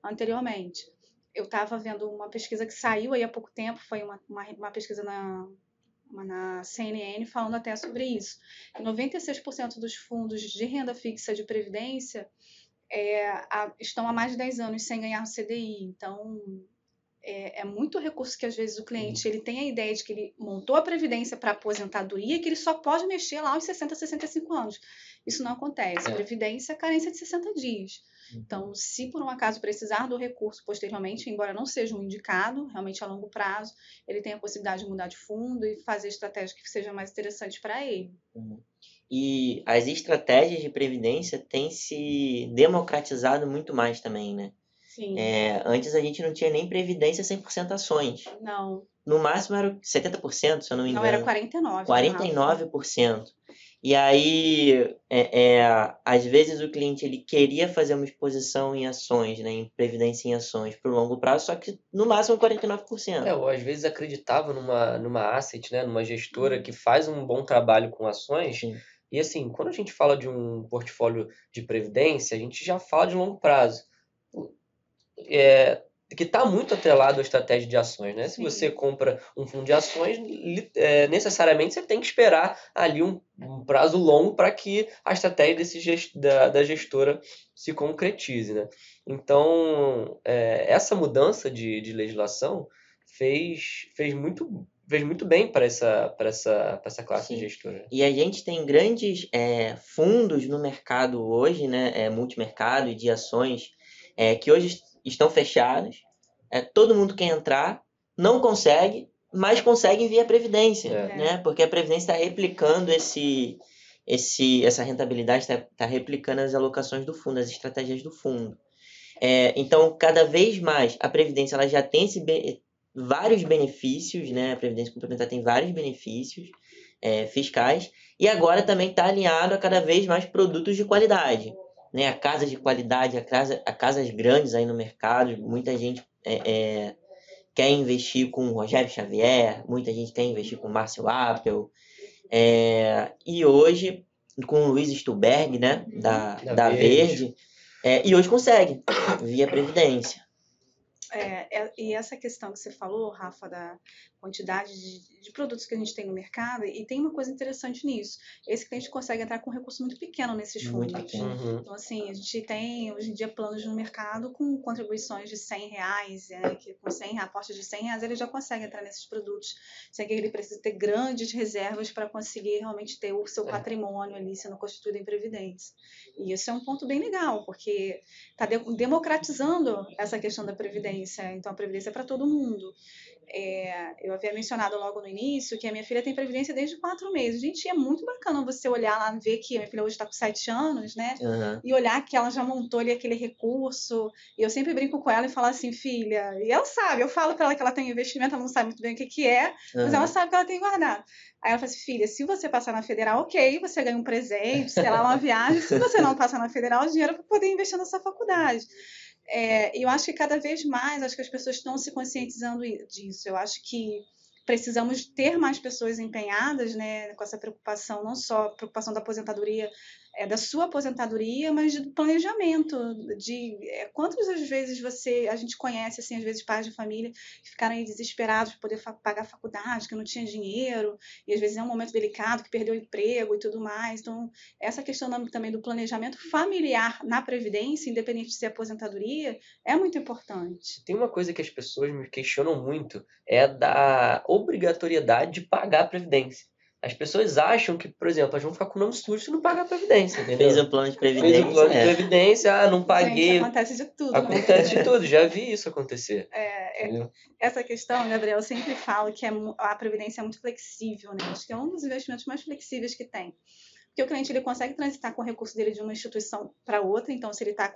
anteriormente. Eu estava vendo uma pesquisa que saiu aí há pouco tempo, foi uma, uma, uma pesquisa na, na CNN falando até sobre isso. 96% dos fundos de renda fixa de previdência é, a- estão há mais de 10 anos sem ganhar CDI. Então, é, é muito recurso que às vezes o cliente ele tem a ideia de que ele montou a previdência para aposentadoria e que ele só pode mexer lá aos 60, 65 anos. Isso não acontece. É. Previdência é carência de 60 dias. Então, se por um acaso precisar do recurso posteriormente, embora não seja um indicado, realmente a longo prazo, ele tem a possibilidade de mudar de fundo e fazer estratégia que seja mais interessante para ele. Uhum. E as estratégias de previdência têm se democratizado muito mais também, né? Sim. É, antes a gente não tinha nem previdência 100% ações. Não, No máximo era 70%, se eu não me não engano. era 49. 49%. E aí, é, é, às vezes o cliente ele queria fazer uma exposição em ações, né, em previdência em ações para o longo prazo, só que no máximo 49%. É, ou às vezes acreditava numa, numa asset, né, numa gestora que faz um bom trabalho com ações. Sim. E assim, quando a gente fala de um portfólio de previdência, a gente já fala de longo prazo. É, que está muito atrelado à estratégia de ações, né? Se Sim. você compra um fundo de ações, é, necessariamente você tem que esperar ali um, um prazo longo para que a estratégia desse gest- da, da gestora se concretize, né? Então, é, essa mudança de, de legislação fez, fez, muito, fez muito bem para essa, para essa, para essa classe Sim. de gestora. E a gente tem grandes é, fundos no mercado hoje, né, é, multimercado e de ações, é, que hoje est- estão fechados. É, todo mundo quer entrar, não consegue, mas consegue via Previdência, É. né? Porque a Previdência está replicando esse, esse, essa rentabilidade, está replicando as alocações do fundo, as estratégias do fundo. É, então, cada vez mais, a Previdência ela já tem esse vários benefícios, né? A Previdência Complementar tem vários benefícios é, fiscais, e agora também está alinhado a cada vez mais produtos de qualidade. Né? A casas de qualidade, a, casa, a casas grandes aí no mercado, muita gente é, é, quer investir com o Rogério Xavier, muita gente quer investir com o Márcio Appel, é, e hoje com o Luiz Stuberg, né, da, Da da, Verde. Verde, é, e hoje consegue, via Previdência. É, é- e essa questão que você falou, Rafa, da quantidade de, de produtos que a gente tem no mercado, e tem uma coisa interessante nisso. Esse cliente consegue entrar com um recurso muito pequeno nesses fundos. Uhum. Então, assim, a gente tem hoje em dia planos no mercado com contribuições de 100 reais, né, que com 100, aporte de 100 reais ele já consegue entrar nesses produtos, sem que ele precise ter grandes reservas para conseguir realmente ter o seu É. patrimônio ali sendo constituído em previdência. E isso é um ponto bem legal, porque está democratizando essa questão da previdência. Então, a previdência é para todo mundo. É, eu havia mencionado logo no início que a minha filha tem previdência desde quatro meses. Gente, é muito bacana você olhar lá e ver que a minha filha hoje está com sete anos, né? Aham. e olhar que ela já montou ali aquele recurso. E eu sempre brinco com ela e falo assim, filha, e ela sabe, eu falo para ela que ela tem investimento, ela não sabe muito bem o que, que é, mas aham. ela sabe que ela tem guardado. Aí ela fala assim, filha, se você passar na federal, ok, você ganha um presente, sei lá, uma viagem. Se você não passar na federal, o dinheiro para poder investir na sua faculdade. É, eu acho que cada vez mais, acho que as pessoas estão se conscientizando disso. Eu acho que precisamos ter mais pessoas empenhadas né, com essa preocupação, não só preocupação da aposentadoria é, da sua aposentadoria, mas do planejamento, de é, quantas vezes você, a gente conhece, assim, às vezes pais de família que ficaram aí desesperados para poder fa pagar a faculdade, que não tinha dinheiro, e às vezes é um momento delicado, que perdeu o emprego e tudo mais. Então, essa questão também do planejamento familiar na Previdência, independente de ser aposentadoria, é muito importante. Tem uma coisa que as pessoas me questionam muito, é da obrigatoriedade de pagar a Previdência. As pessoas acham que, por exemplo, elas vão ficar com o nome sujo se não pagar a Previdência, entendeu? Fez o plano de previdência. Fez o plano é. de Previdência, ah, não paguei. Gente, acontece de tudo. né? Acontece de tudo, já vi isso acontecer. É, é, essa questão, Gabriel, eu sempre falo que é a Previdência é muito flexível, né? Acho que é um dos investimentos mais flexíveis que tem. Porque o cliente ele consegue transitar com o recurso dele de uma instituição para outra, então se ele está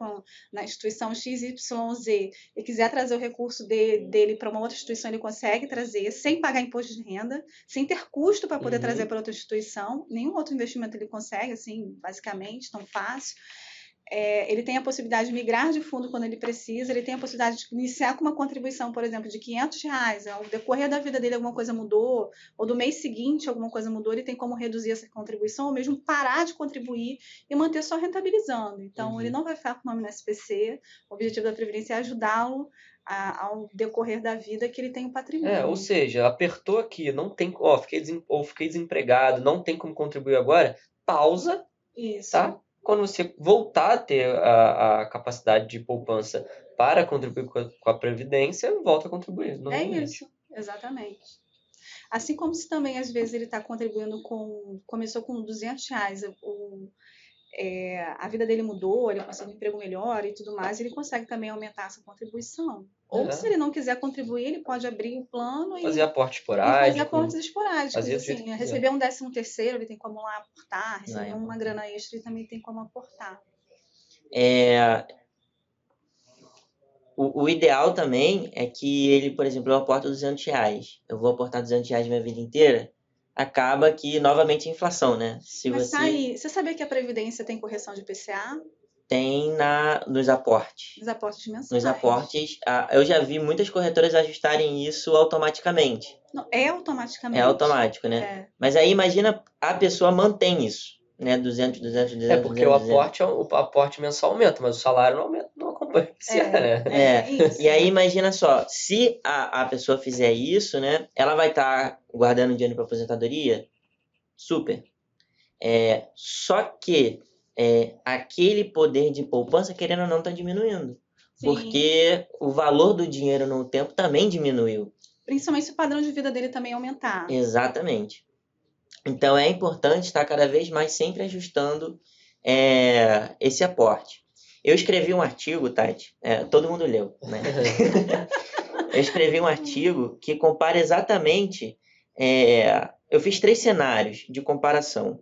na instituição XYZ e quiser trazer o recurso de- dele para uma outra instituição, ele consegue trazer sem pagar imposto de renda, sem ter custo para poder Uhum. trazer para outra instituição. Nenhum outro investimento ele consegue, assim, basicamente, tão fácil. É, ele tem a possibilidade de migrar de fundo quando ele precisa, ele tem a possibilidade de iniciar com uma contribuição, por exemplo, de 500 reais, ao decorrer da vida dele alguma coisa mudou, ou do mês seguinte alguma coisa mudou, ele tem como reduzir essa contribuição, ou mesmo parar de contribuir e manter só rentabilizando. Então, Uhum. ele não vai ficar com o nome no SPC, o objetivo da Previdência é ajudá-lo a- ao decorrer da vida que ele tem o patrimônio. É, ou seja, apertou aqui, não tem, ó, fiquei, desem- ou fiquei desempregado, não tem como contribuir agora, pausa, Isso. tá? Quando você voltar a ter a, a capacidade de poupança para contribuir com a, com a Previdência, volta a contribuir. É normalmente. isso, exatamente. Assim como se também, às vezes, ele está contribuindo com. Começou com 200 reais, o, é, a vida dele mudou, ele conseguiu um emprego melhor e tudo mais, ele consegue também aumentar essa contribuição. Ou É. se ele não quiser contribuir, ele pode abrir o plano e, Fazer aporte esporádico. fazer aportes esporádicos. fazer Assim, quiser. receber um décimo terceiro, ele tem como lá aportar, receber é uma grana extra, ele também tem como aportar. É, o, o ideal também é que ele, por exemplo, eu aporto 200 reais. Eu vou aportar 200 reais minha vida inteira. Acaba que, novamente, a inflação, né? Se Mas você tá aí, você sabia que a Previdência tem correção de PCA? tem na, nos aportes. Nos aportes mensais. Nos aportes, a- eu já vi muitas corretoras ajustarem isso automaticamente. Não, é automaticamente. É automático, né? É. Mas aí imagina a pessoa mantém isso, né? 200, 200, 200, É porque o 200, 200. aporte, é- o aporte mensal aumenta, mas o salário não aumenta, IPCA, né? É, isso. E aí imagina só, se a, a pessoa fizer isso, né? Ela vai estar guardando dinheiro para aposentadoria, super. É, só que é, aquele poder de poupança, querendo ou não, está diminuindo. Sim. Porque o valor do dinheiro no tempo também diminuiu. Principalmente se o padrão de vida dele também aumentar. Exatamente. Então é importante estar cada vez mais sempre ajustando é, esse aporte. Eu escrevi um artigo, Tati, é, todo mundo leu, né? eu escrevi um artigo que compara exatamente. é, eu fiz três cenários de comparação.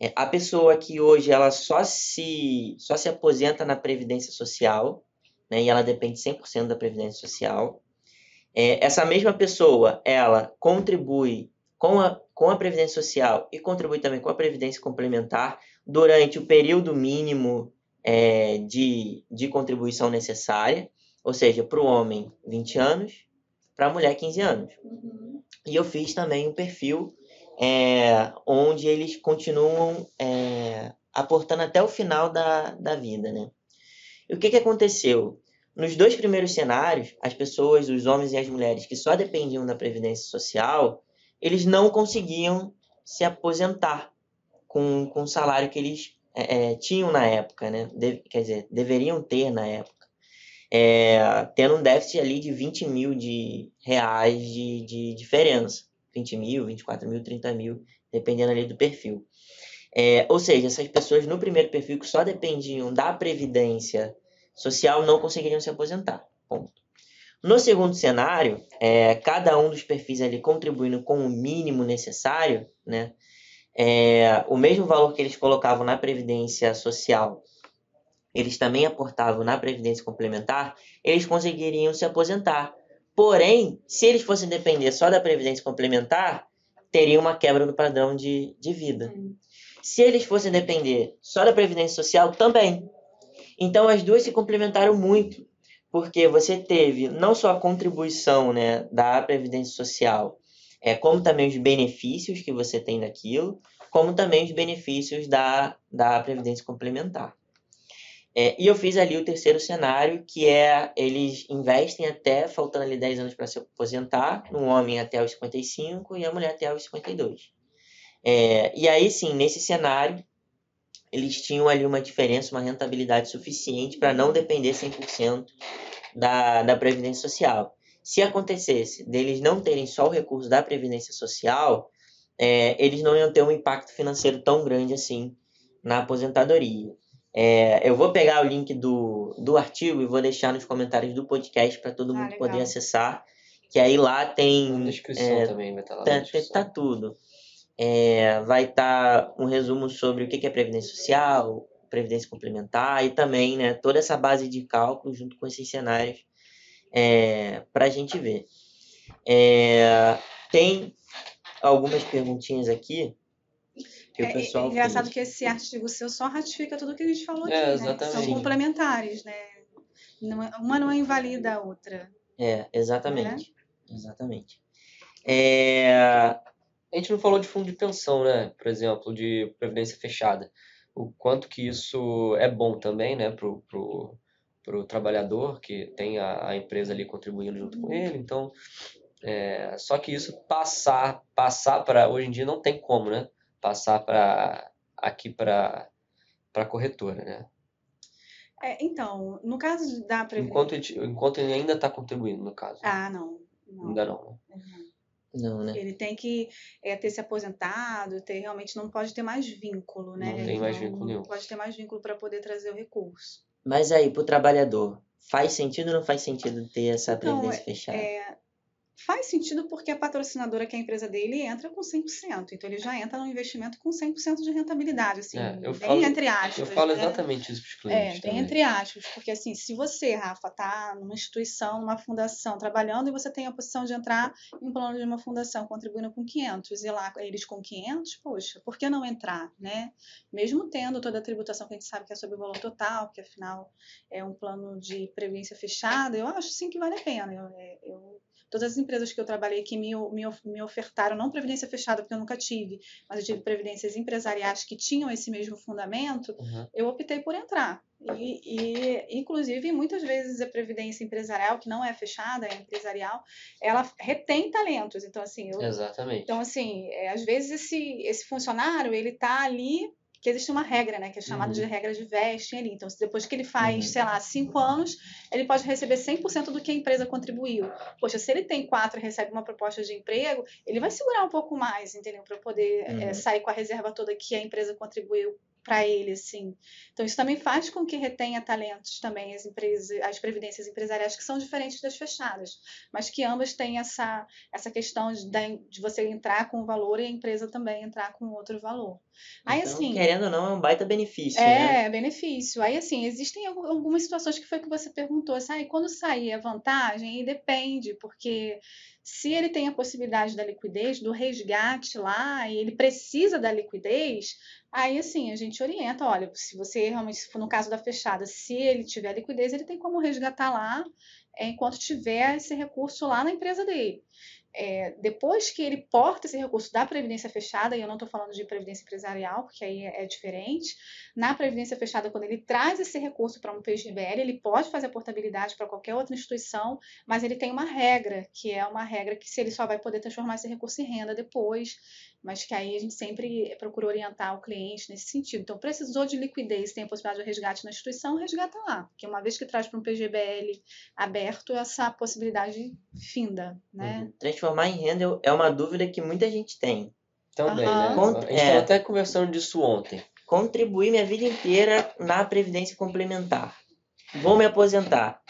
É, a pessoa que hoje ela só se, só se aposenta na Previdência Social, né, e ela depende 100% da Previdência Social. É, essa mesma pessoa, ela contribui com a, com a Previdência Social e contribui também com a Previdência Complementar durante o período mínimo é, de, de contribuição necessária, ou seja, para o homem 20 anos, para a mulher 15 anos. Uhum. E eu fiz também um perfil é, onde eles continuam é, aportando até o final da, da vida, né? E o que, que aconteceu? Nos dois primeiros cenários, as pessoas, os homens e as mulheres que só dependiam da Previdência Social, eles não conseguiam se aposentar com, com o salário que eles é, é, tinham na época, né? De- quer dizer, deveriam ter na época. É, tendo um déficit ali de 20 mil de reais de, de diferença. 20 mil, 24 mil, 30 mil, dependendo ali do perfil. É, ou seja, essas pessoas no primeiro perfil que só dependiam da previdência social não conseguiriam se aposentar. Ponto. No segundo cenário, é, cada um dos perfis ali contribuindo com o mínimo necessário, né? É, o mesmo valor que eles colocavam na previdência social, eles também aportavam na previdência complementar, eles conseguiriam se aposentar. Porém, se eles fossem depender só da previdência complementar, teria uma quebra do padrão de, de vida. Se eles fossem depender só da previdência social, também. Então as duas se complementaram muito, porque você teve não só a contribuição né, da previdência social, é, como também os benefícios que você tem daquilo, como também os benefícios da, da Previdência Complementar. É, e eu fiz ali o terceiro cenário, que é eles investem até, faltando ali 10 anos para se aposentar, no homem até os 55 e a mulher até os 52. É, e aí sim, nesse cenário, eles tinham ali uma diferença, uma rentabilidade suficiente para não depender 100% da, da Previdência Social. Se acontecesse deles não terem só o recurso da Previdência Social, é, eles não iam ter um impacto financeiro tão grande assim na aposentadoria. É, eu vou pegar o link do, do artigo e vou deixar nos comentários do podcast para todo ah, mundo legal. poder acessar. Que aí lá tem. Na descrição é, também vai estar tá lá. Tá, tá tudo. É, vai estar tá um resumo sobre o que é Previdência Social, Previdência Complementar e também né, toda essa base de cálculo junto com esses cenários é, para a gente ver. É, tem algumas perguntinhas aqui que é, o pessoal é engraçado fez. que esse artigo seu só ratifica tudo que a gente falou é, aqui, né? São complementares, né? Não, é, uma não invalida a outra. É, exatamente. É? Exatamente. É... A gente não falou de fundo de pensão, né? Por exemplo, de previdência fechada. O quanto que isso é bom também, né? Pro, pro, pro trabalhador que tem a, a empresa ali contribuindo junto com ele. Então, é, só que isso passar passar para hoje em dia não tem como, né? passar para aqui para a corretora, né? É, então, no caso da previdência... Enquanto, ele, enquanto ele ainda está contribuindo, no caso. Ah, não. não. Ainda não, né? Não, né? Ele tem que é, ter se aposentado, ter realmente não pode ter mais vínculo, né? Não tem mais vínculo nenhum. Não pode ter mais vínculo para poder trazer o recurso. Mas aí, para o trabalhador, faz sentido ou não faz sentido ter essa então, previdência fechada? É, Faz sentido porque a patrocinadora, que é a empresa dele, entra com 100%. Então ele já entra no investimento com 100% de rentabilidade, assim, é, bem falo, entre aspas. Eu falo né? exatamente isso para os clientes. É, bem entre aspas. Porque assim, se você, Rafa, está numa instituição, numa fundação, trabalhando, e você tem a posição de entrar em um plano de uma fundação contribuindo com 500, e lá eles com 500, poxa, por que não entrar, né? Mesmo tendo toda a tributação que a gente sabe que é sobre o valor total, que afinal é um plano de previdência fechada, eu acho sim que vale a pena. eu, é, eu Todas as empresas que eu trabalhei que me, me, me ofertaram, não previdência fechada, porque eu nunca tive, mas eu tive previdências empresariais que tinham esse mesmo fundamento, uhum. eu optei por entrar. E, e, inclusive, muitas vezes a previdência empresarial, que não é fechada, é empresarial, ela retém talentos. Então, assim, eu, Exatamente. Então, assim, é, às vezes esse, esse funcionário, ele está ali que existe uma regra, né, que é chamada uhum. de regra de vesting ali. Então, depois que ele faz, uhum. sei lá, cinco anos, ele pode receber 100% do que a empresa contribuiu. Poxa, se ele tem quatro e recebe uma proposta de emprego, ele vai segurar um pouco mais, entendeu? Para poder uhum. é, sair com a reserva toda que a empresa contribuiu para ele, assim. Então, isso também faz com que retenha talentos também as empresas, as previdências empresariais que são diferentes das fechadas, mas que ambas têm essa, essa questão de, de você entrar com um valor e a empresa também entrar com outro valor. Aí, então, assim, querendo ou não, é um baita benefício, é, né? benefício. Aí, assim, existem algumas situações que foi que você perguntou, assim, ah, quando sair a vantagem, e depende, porque se ele tem a possibilidade da liquidez, do resgate lá, e ele precisa da liquidez, aí assim, a gente orienta, olha, se você realmente, se for no caso da fechada, se ele tiver liquidez, ele tem como resgatar lá é, enquanto tiver esse recurso lá na empresa dele é, depois que ele porta esse recurso da previdência fechada, e eu não estou falando de previdência empresarial, porque aí é, é, diferente, na previdência fechada, quando ele traz esse recurso para um PGBL, ele pode fazer a portabilidade para qualquer outra instituição, mas ele tem uma regra, que é uma regra que se ele só vai poder transformar esse recurso em renda depois, mas que aí a gente sempre procura orientar o cliente nesse sentido. Então, precisou de liquidez, tem a possibilidade de resgate na instituição, resgata lá, porque uma vez que traz para um PGBL aberto, essa possibilidade finda, né? Uhum. Transformar em renda é uma dúvida que muita gente tem. Também, né? Cont a gente é, até conversando disso ontem. Contribuir minha vida inteira na previdência complementar. Vou me aposentar.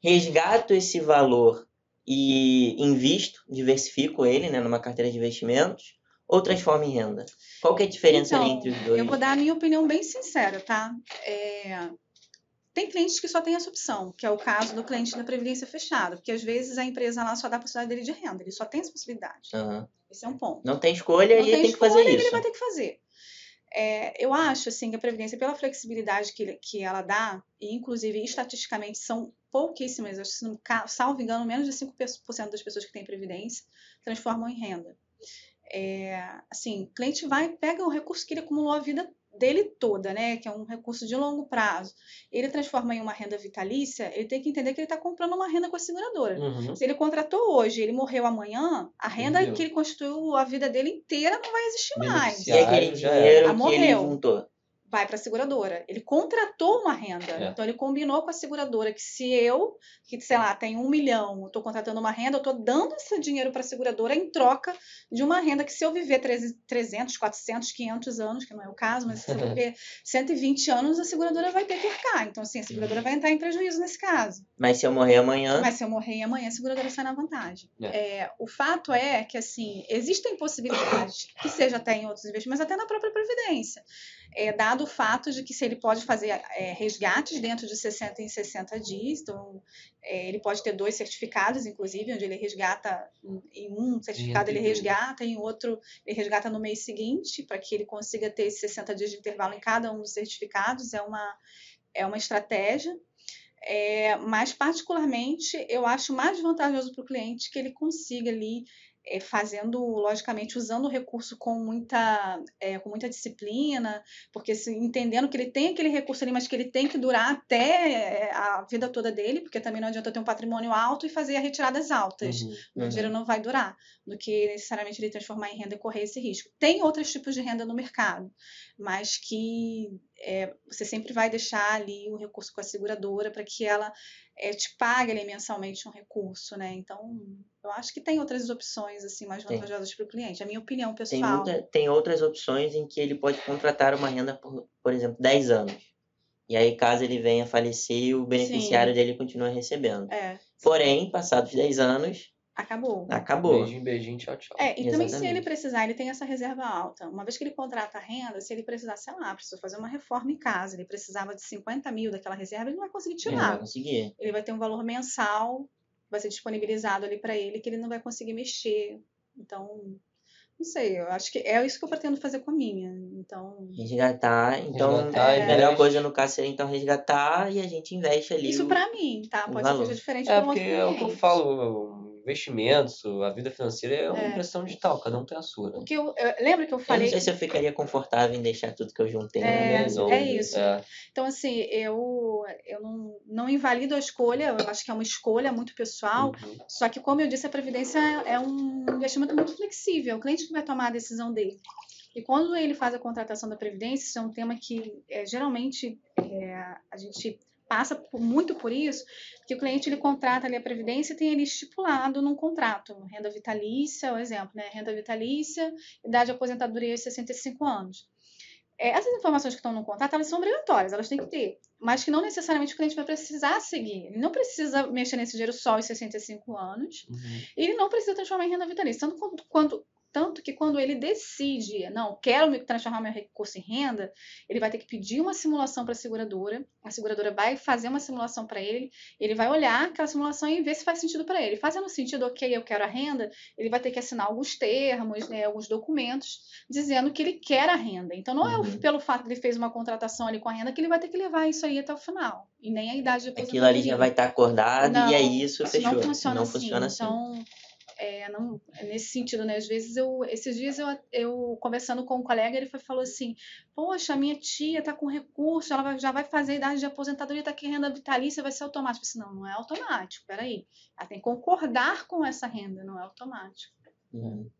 Resgato esse valor e invisto, diversifico ele né, numa carteira de investimentos ou transforma em renda? Qual que é a diferença então, entre os dois? Eu vou dar a minha opinião bem sincera, tá? É... Tem clientes que só tem essa opção, que é o caso do cliente da Previdência Fechada, porque às vezes a empresa lá só dá a possibilidade dele de renda, ele só tem essa possibilidade. Uhum. Esse é um ponto. Não tem escolha Não e ele tem, que fazer isso. ele vai ter que fazer. É, eu acho assim que a Previdência, pela flexibilidade que, que ela dá, e inclusive estatisticamente são pouquíssimas, acho que, salvo engano, menos de 5% das pessoas que têm Previdência transformam em renda. É, assim, o cliente vai, pega o recurso que ele acumulou a vida dele toda, né, que é um recurso de longo prazo, ele transforma em uma renda vitalícia, ele tem que entender que ele está comprando uma renda com a seguradora. Uhum. Se ele contratou hoje, ele morreu amanhã, a renda Entendeu. que ele construiu a vida dele inteira não vai existir mais. E aquele Já era. dinheiro Ah, que ele morreu. juntou. Vai para a seguradora. Ele contratou uma renda. É. Então ele combinou com a seguradora que se eu, que sei lá, tenho um milhão, estou contratando uma renda, eu estou dando esse dinheiro para a seguradora em troca de uma renda que se eu viver 13 300, 400, 500 anos, que não é o caso, mas se eu viver 120 anos, a seguradora vai ter que arcar. Então assim, a seguradora vai entrar em prejuízo nesse caso. Mas se eu morrer amanhã, Mas se eu morrer amanhã, a seguradora sai na vantagem. É. É, o fato é que, assim, existem possibilidades, que seja até em outros investimentos, mas até na própria Previdência. É, dado o fato de que se ele pode fazer é, resgates dentro de 60 em 60 dias, então é, ele pode ter dois certificados, inclusive, onde ele resgata em- um certificado ele resgata, em outro ele resgata no mês seguinte, para que ele consiga ter esses 60 dias de intervalo em cada um dos certificados. É uma, é uma estratégia. É, mas, particularmente, eu acho mais vantajoso para o cliente que ele consiga ali, é, fazendo, logicamente, usando o recurso com muita, é, com muita disciplina, porque se, entendendo que ele tem aquele recurso ali, mas que ele tem que durar até é, a vida toda dele, porque também não adianta eu ter um patrimônio alto e fazer retiradas altas. Uhum. O Uhum. dinheiro não vai durar, do que necessariamente ele transformar em renda e correr esse risco. Tem outros tipos de renda no mercado, mas que é, você sempre vai deixar ali o recurso com a seguradora para que ela é, te pague ali mensalmente um recurso, né? Então, eu acho que tem outras opções assim mais Tem. vantajosas para o cliente. É a minha opinião tem, pessoal. muita, tem outras opções em que ele pode contratar uma renda por, por exemplo, 10 anos. E aí, caso ele venha a falecer, o beneficiário dele continua recebendo. É, Porém, passados 10 anos, acabou. acabou. Beijinho, beijinho, tchau, tchau. É, e também se Exatamente. ele precisar, ele tem essa reserva alta. Uma vez que ele contrata a renda, se ele precisar, sei lá, precisou fazer uma reforma em casa, ele precisava de 50 mil daquela reserva, ele não vai conseguir Ele não vai tirar. conseguir. Ele vai ter um valor mensal, vai ser disponibilizado ali para ele, que ele não vai conseguir mexer. Então, não sei, eu acho que é isso que eu pretendo fazer com a minha. Então, Resgatar. Então, Resgatar, a melhor coisa no caso seria então resgatar e a gente investe ali. isso o- para mim, tá? Pode ser diferente É, para um porque outro é o que eu falo, investimentos, a vida financeira é uma É. impressão digital, cada um tem a sua, né? Porque eu, eu- lembra que eu Eu falei. não sei se eu ficaria confortável em deixar tudo que eu juntei. É, na minha é isso. É, Então, assim, eu, eu não, não invalido a escolha, eu acho que é uma escolha muito pessoal. uhum. Só que, como eu disse, a Previdência é um investimento muito flexível, é o cliente que vai tomar a decisão dele. E quando ele faz a contratação da Previdência, isso é um tema que é, geralmente é, a gente passa por- muito por isso, que o cliente ele contrata ali a Previdência e tem ali estipulado num contrato, renda vitalícia, o exemplo, né? Renda vitalícia, idade de aposentadoria aos 65 anos. É, essas informações que estão no contrato, elas são obrigatórias, elas têm que ter, mas que não necessariamente o cliente vai precisar seguir. Ele não precisa mexer nesse dinheiro só aos 65 anos, Uhum. e ele não precisa transformar em renda vitalícia. Tanto, quanto, quanto- tanto que quando ele decide, não, quero me transformar meu recurso em renda, ele vai ter que pedir uma simulação para a seguradora, a seguradora vai fazer uma simulação para ele, ele vai olhar aquela simulação e ver se faz sentido para ele. Fazendo sentido, ok, eu quero a renda, ele vai ter que assinar alguns termos, né, alguns documentos, dizendo que ele quer a renda. Então não é Uhum. pelo fato de ele fez uma contratação ali com a renda que ele vai ter que levar isso aí até o final. E nem a idade de Aquilo ali já vai estar acordado Não, e é isso, fechou. Não funciona não assim. funciona assim. Então, é, não, é nesse sentido, né? Às vezes eu, esses dias eu, eu conversando com um colega, ele foi, falou assim: Poxa, minha tia tá com recurso, ela vai- já vai fazer a idade de aposentadoria, tá aqui renda vitalícia, vai ser automático. Eu disse, não, não é automático, peraí. Ela tem que concordar com essa renda, não é automático. Uhum.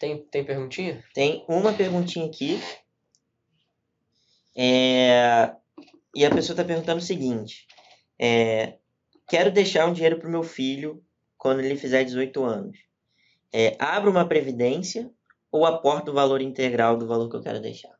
Tem, tem perguntinha? Tem uma perguntinha aqui. É, E a pessoa está perguntando o seguinte: é, Quero deixar um dinheiro para o meu filho quando ele fizer 18 anos. É, abro uma previdência ou aporto o valor integral do valor que eu quero deixar?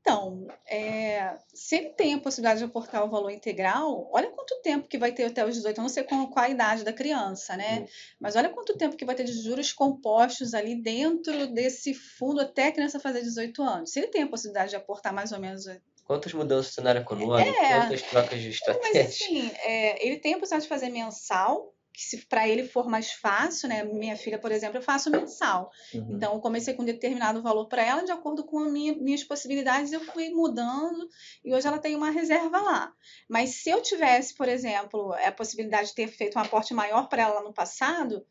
Então, é, se ele tem a possibilidade de aportar o valor integral, olha quanto tempo que vai ter até os 18, eu não sei qual, a idade da criança, né? Hum. Mas olha quanto tempo que vai ter de juros compostos ali dentro desse fundo até a criança fazer 18 anos. Se ele tem a possibilidade de aportar mais ou menos Quantas mudanças no cenário econômico? É. Quantas trocas de Mas estratégia? assim, é, ele tem a possibilidade de fazer mensal, que se para ele for mais fácil, né? Minha filha, por exemplo, eu faço mensal. Uhum. Então, eu comecei com um determinado valor para ela, de acordo com as minha, minhas possibilidades, eu fui mudando e hoje ela tem uma reserva lá. Mas se eu tivesse, por exemplo, a possibilidade de ter feito um aporte maior para ela no passado,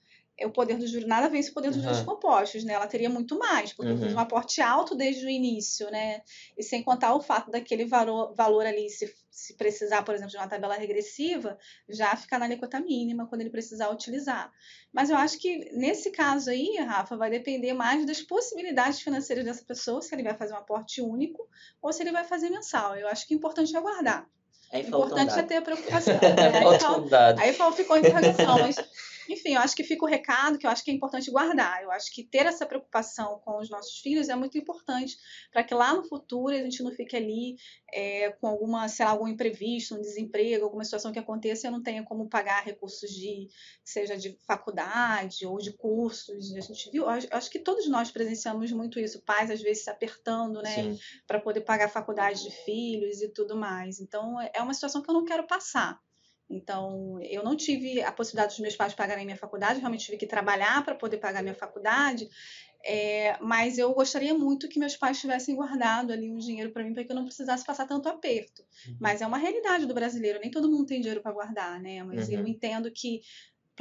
o poder do juro nada vence o poder dos Uhum. juros compostos, né? Ela teria muito mais, porque Uhum. um aporte alto desde o início, né? E sem contar o fato daquele valor, valor ali, se, se precisar, por exemplo, de uma tabela regressiva, já ficar na alíquota mínima quando ele precisar utilizar. Mas eu acho que nesse caso aí, Rafa, vai depender mais das possibilidades financeiras dessa pessoa, se ele vai fazer um aporte único ou se ele vai fazer mensal. Eu acho que o importante é aguardar. Um importante é ter a preocupação. né? Aí dado. Aí ficou a interrogação, mas enfim, eu acho que fica o recado que eu acho que é importante guardar. Eu acho que ter essa preocupação com os nossos filhos é muito importante para que lá no futuro a gente não fique ali é, com alguma, sei lá, algum imprevisto, um desemprego, alguma situação que aconteça e eu não tenha como pagar recursos de, seja de faculdade ou de cursos. A gente viu, eu acho, que todos nós presenciamos muito isso, pais às vezes se apertando, né? Para poder pagar a faculdade de filhos e tudo mais. Então, é uma situação que eu não quero passar. Então, eu não tive a possibilidade dos meus pais pagarem minha faculdade, realmente tive que trabalhar para poder pagar minha faculdade, é, mas eu gostaria muito que meus pais tivessem guardado ali um dinheiro para mim, para que eu não precisasse passar tanto aperto. Mas é uma realidade do brasileiro, nem todo mundo tem dinheiro para guardar, né? Mas eu Uhum. entendo que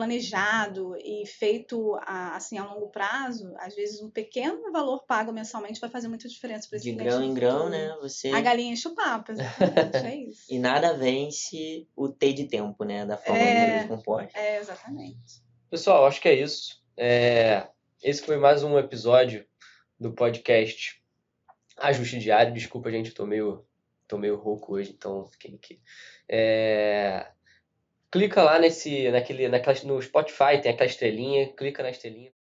planejado e feito a, assim a longo prazo, às vezes um pequeno valor pago mensalmente vai fazer muita diferença para esse De grão em grão, né? Você. A galinha enche o papo, exatamente, é isso. E nada vence o T de tempo, né? Da forma É. de composta. É, exatamente. Pessoal, acho que é isso. É, Esse foi mais um episódio do podcast Ajuste Diário. Desculpa, gente, eu tô meio, tô meio rouco hoje, então fiquem aqui. É, Clica lá nesse, naquele, naquela, no Spotify, tem aquela estrelinha, clica na estrelinha.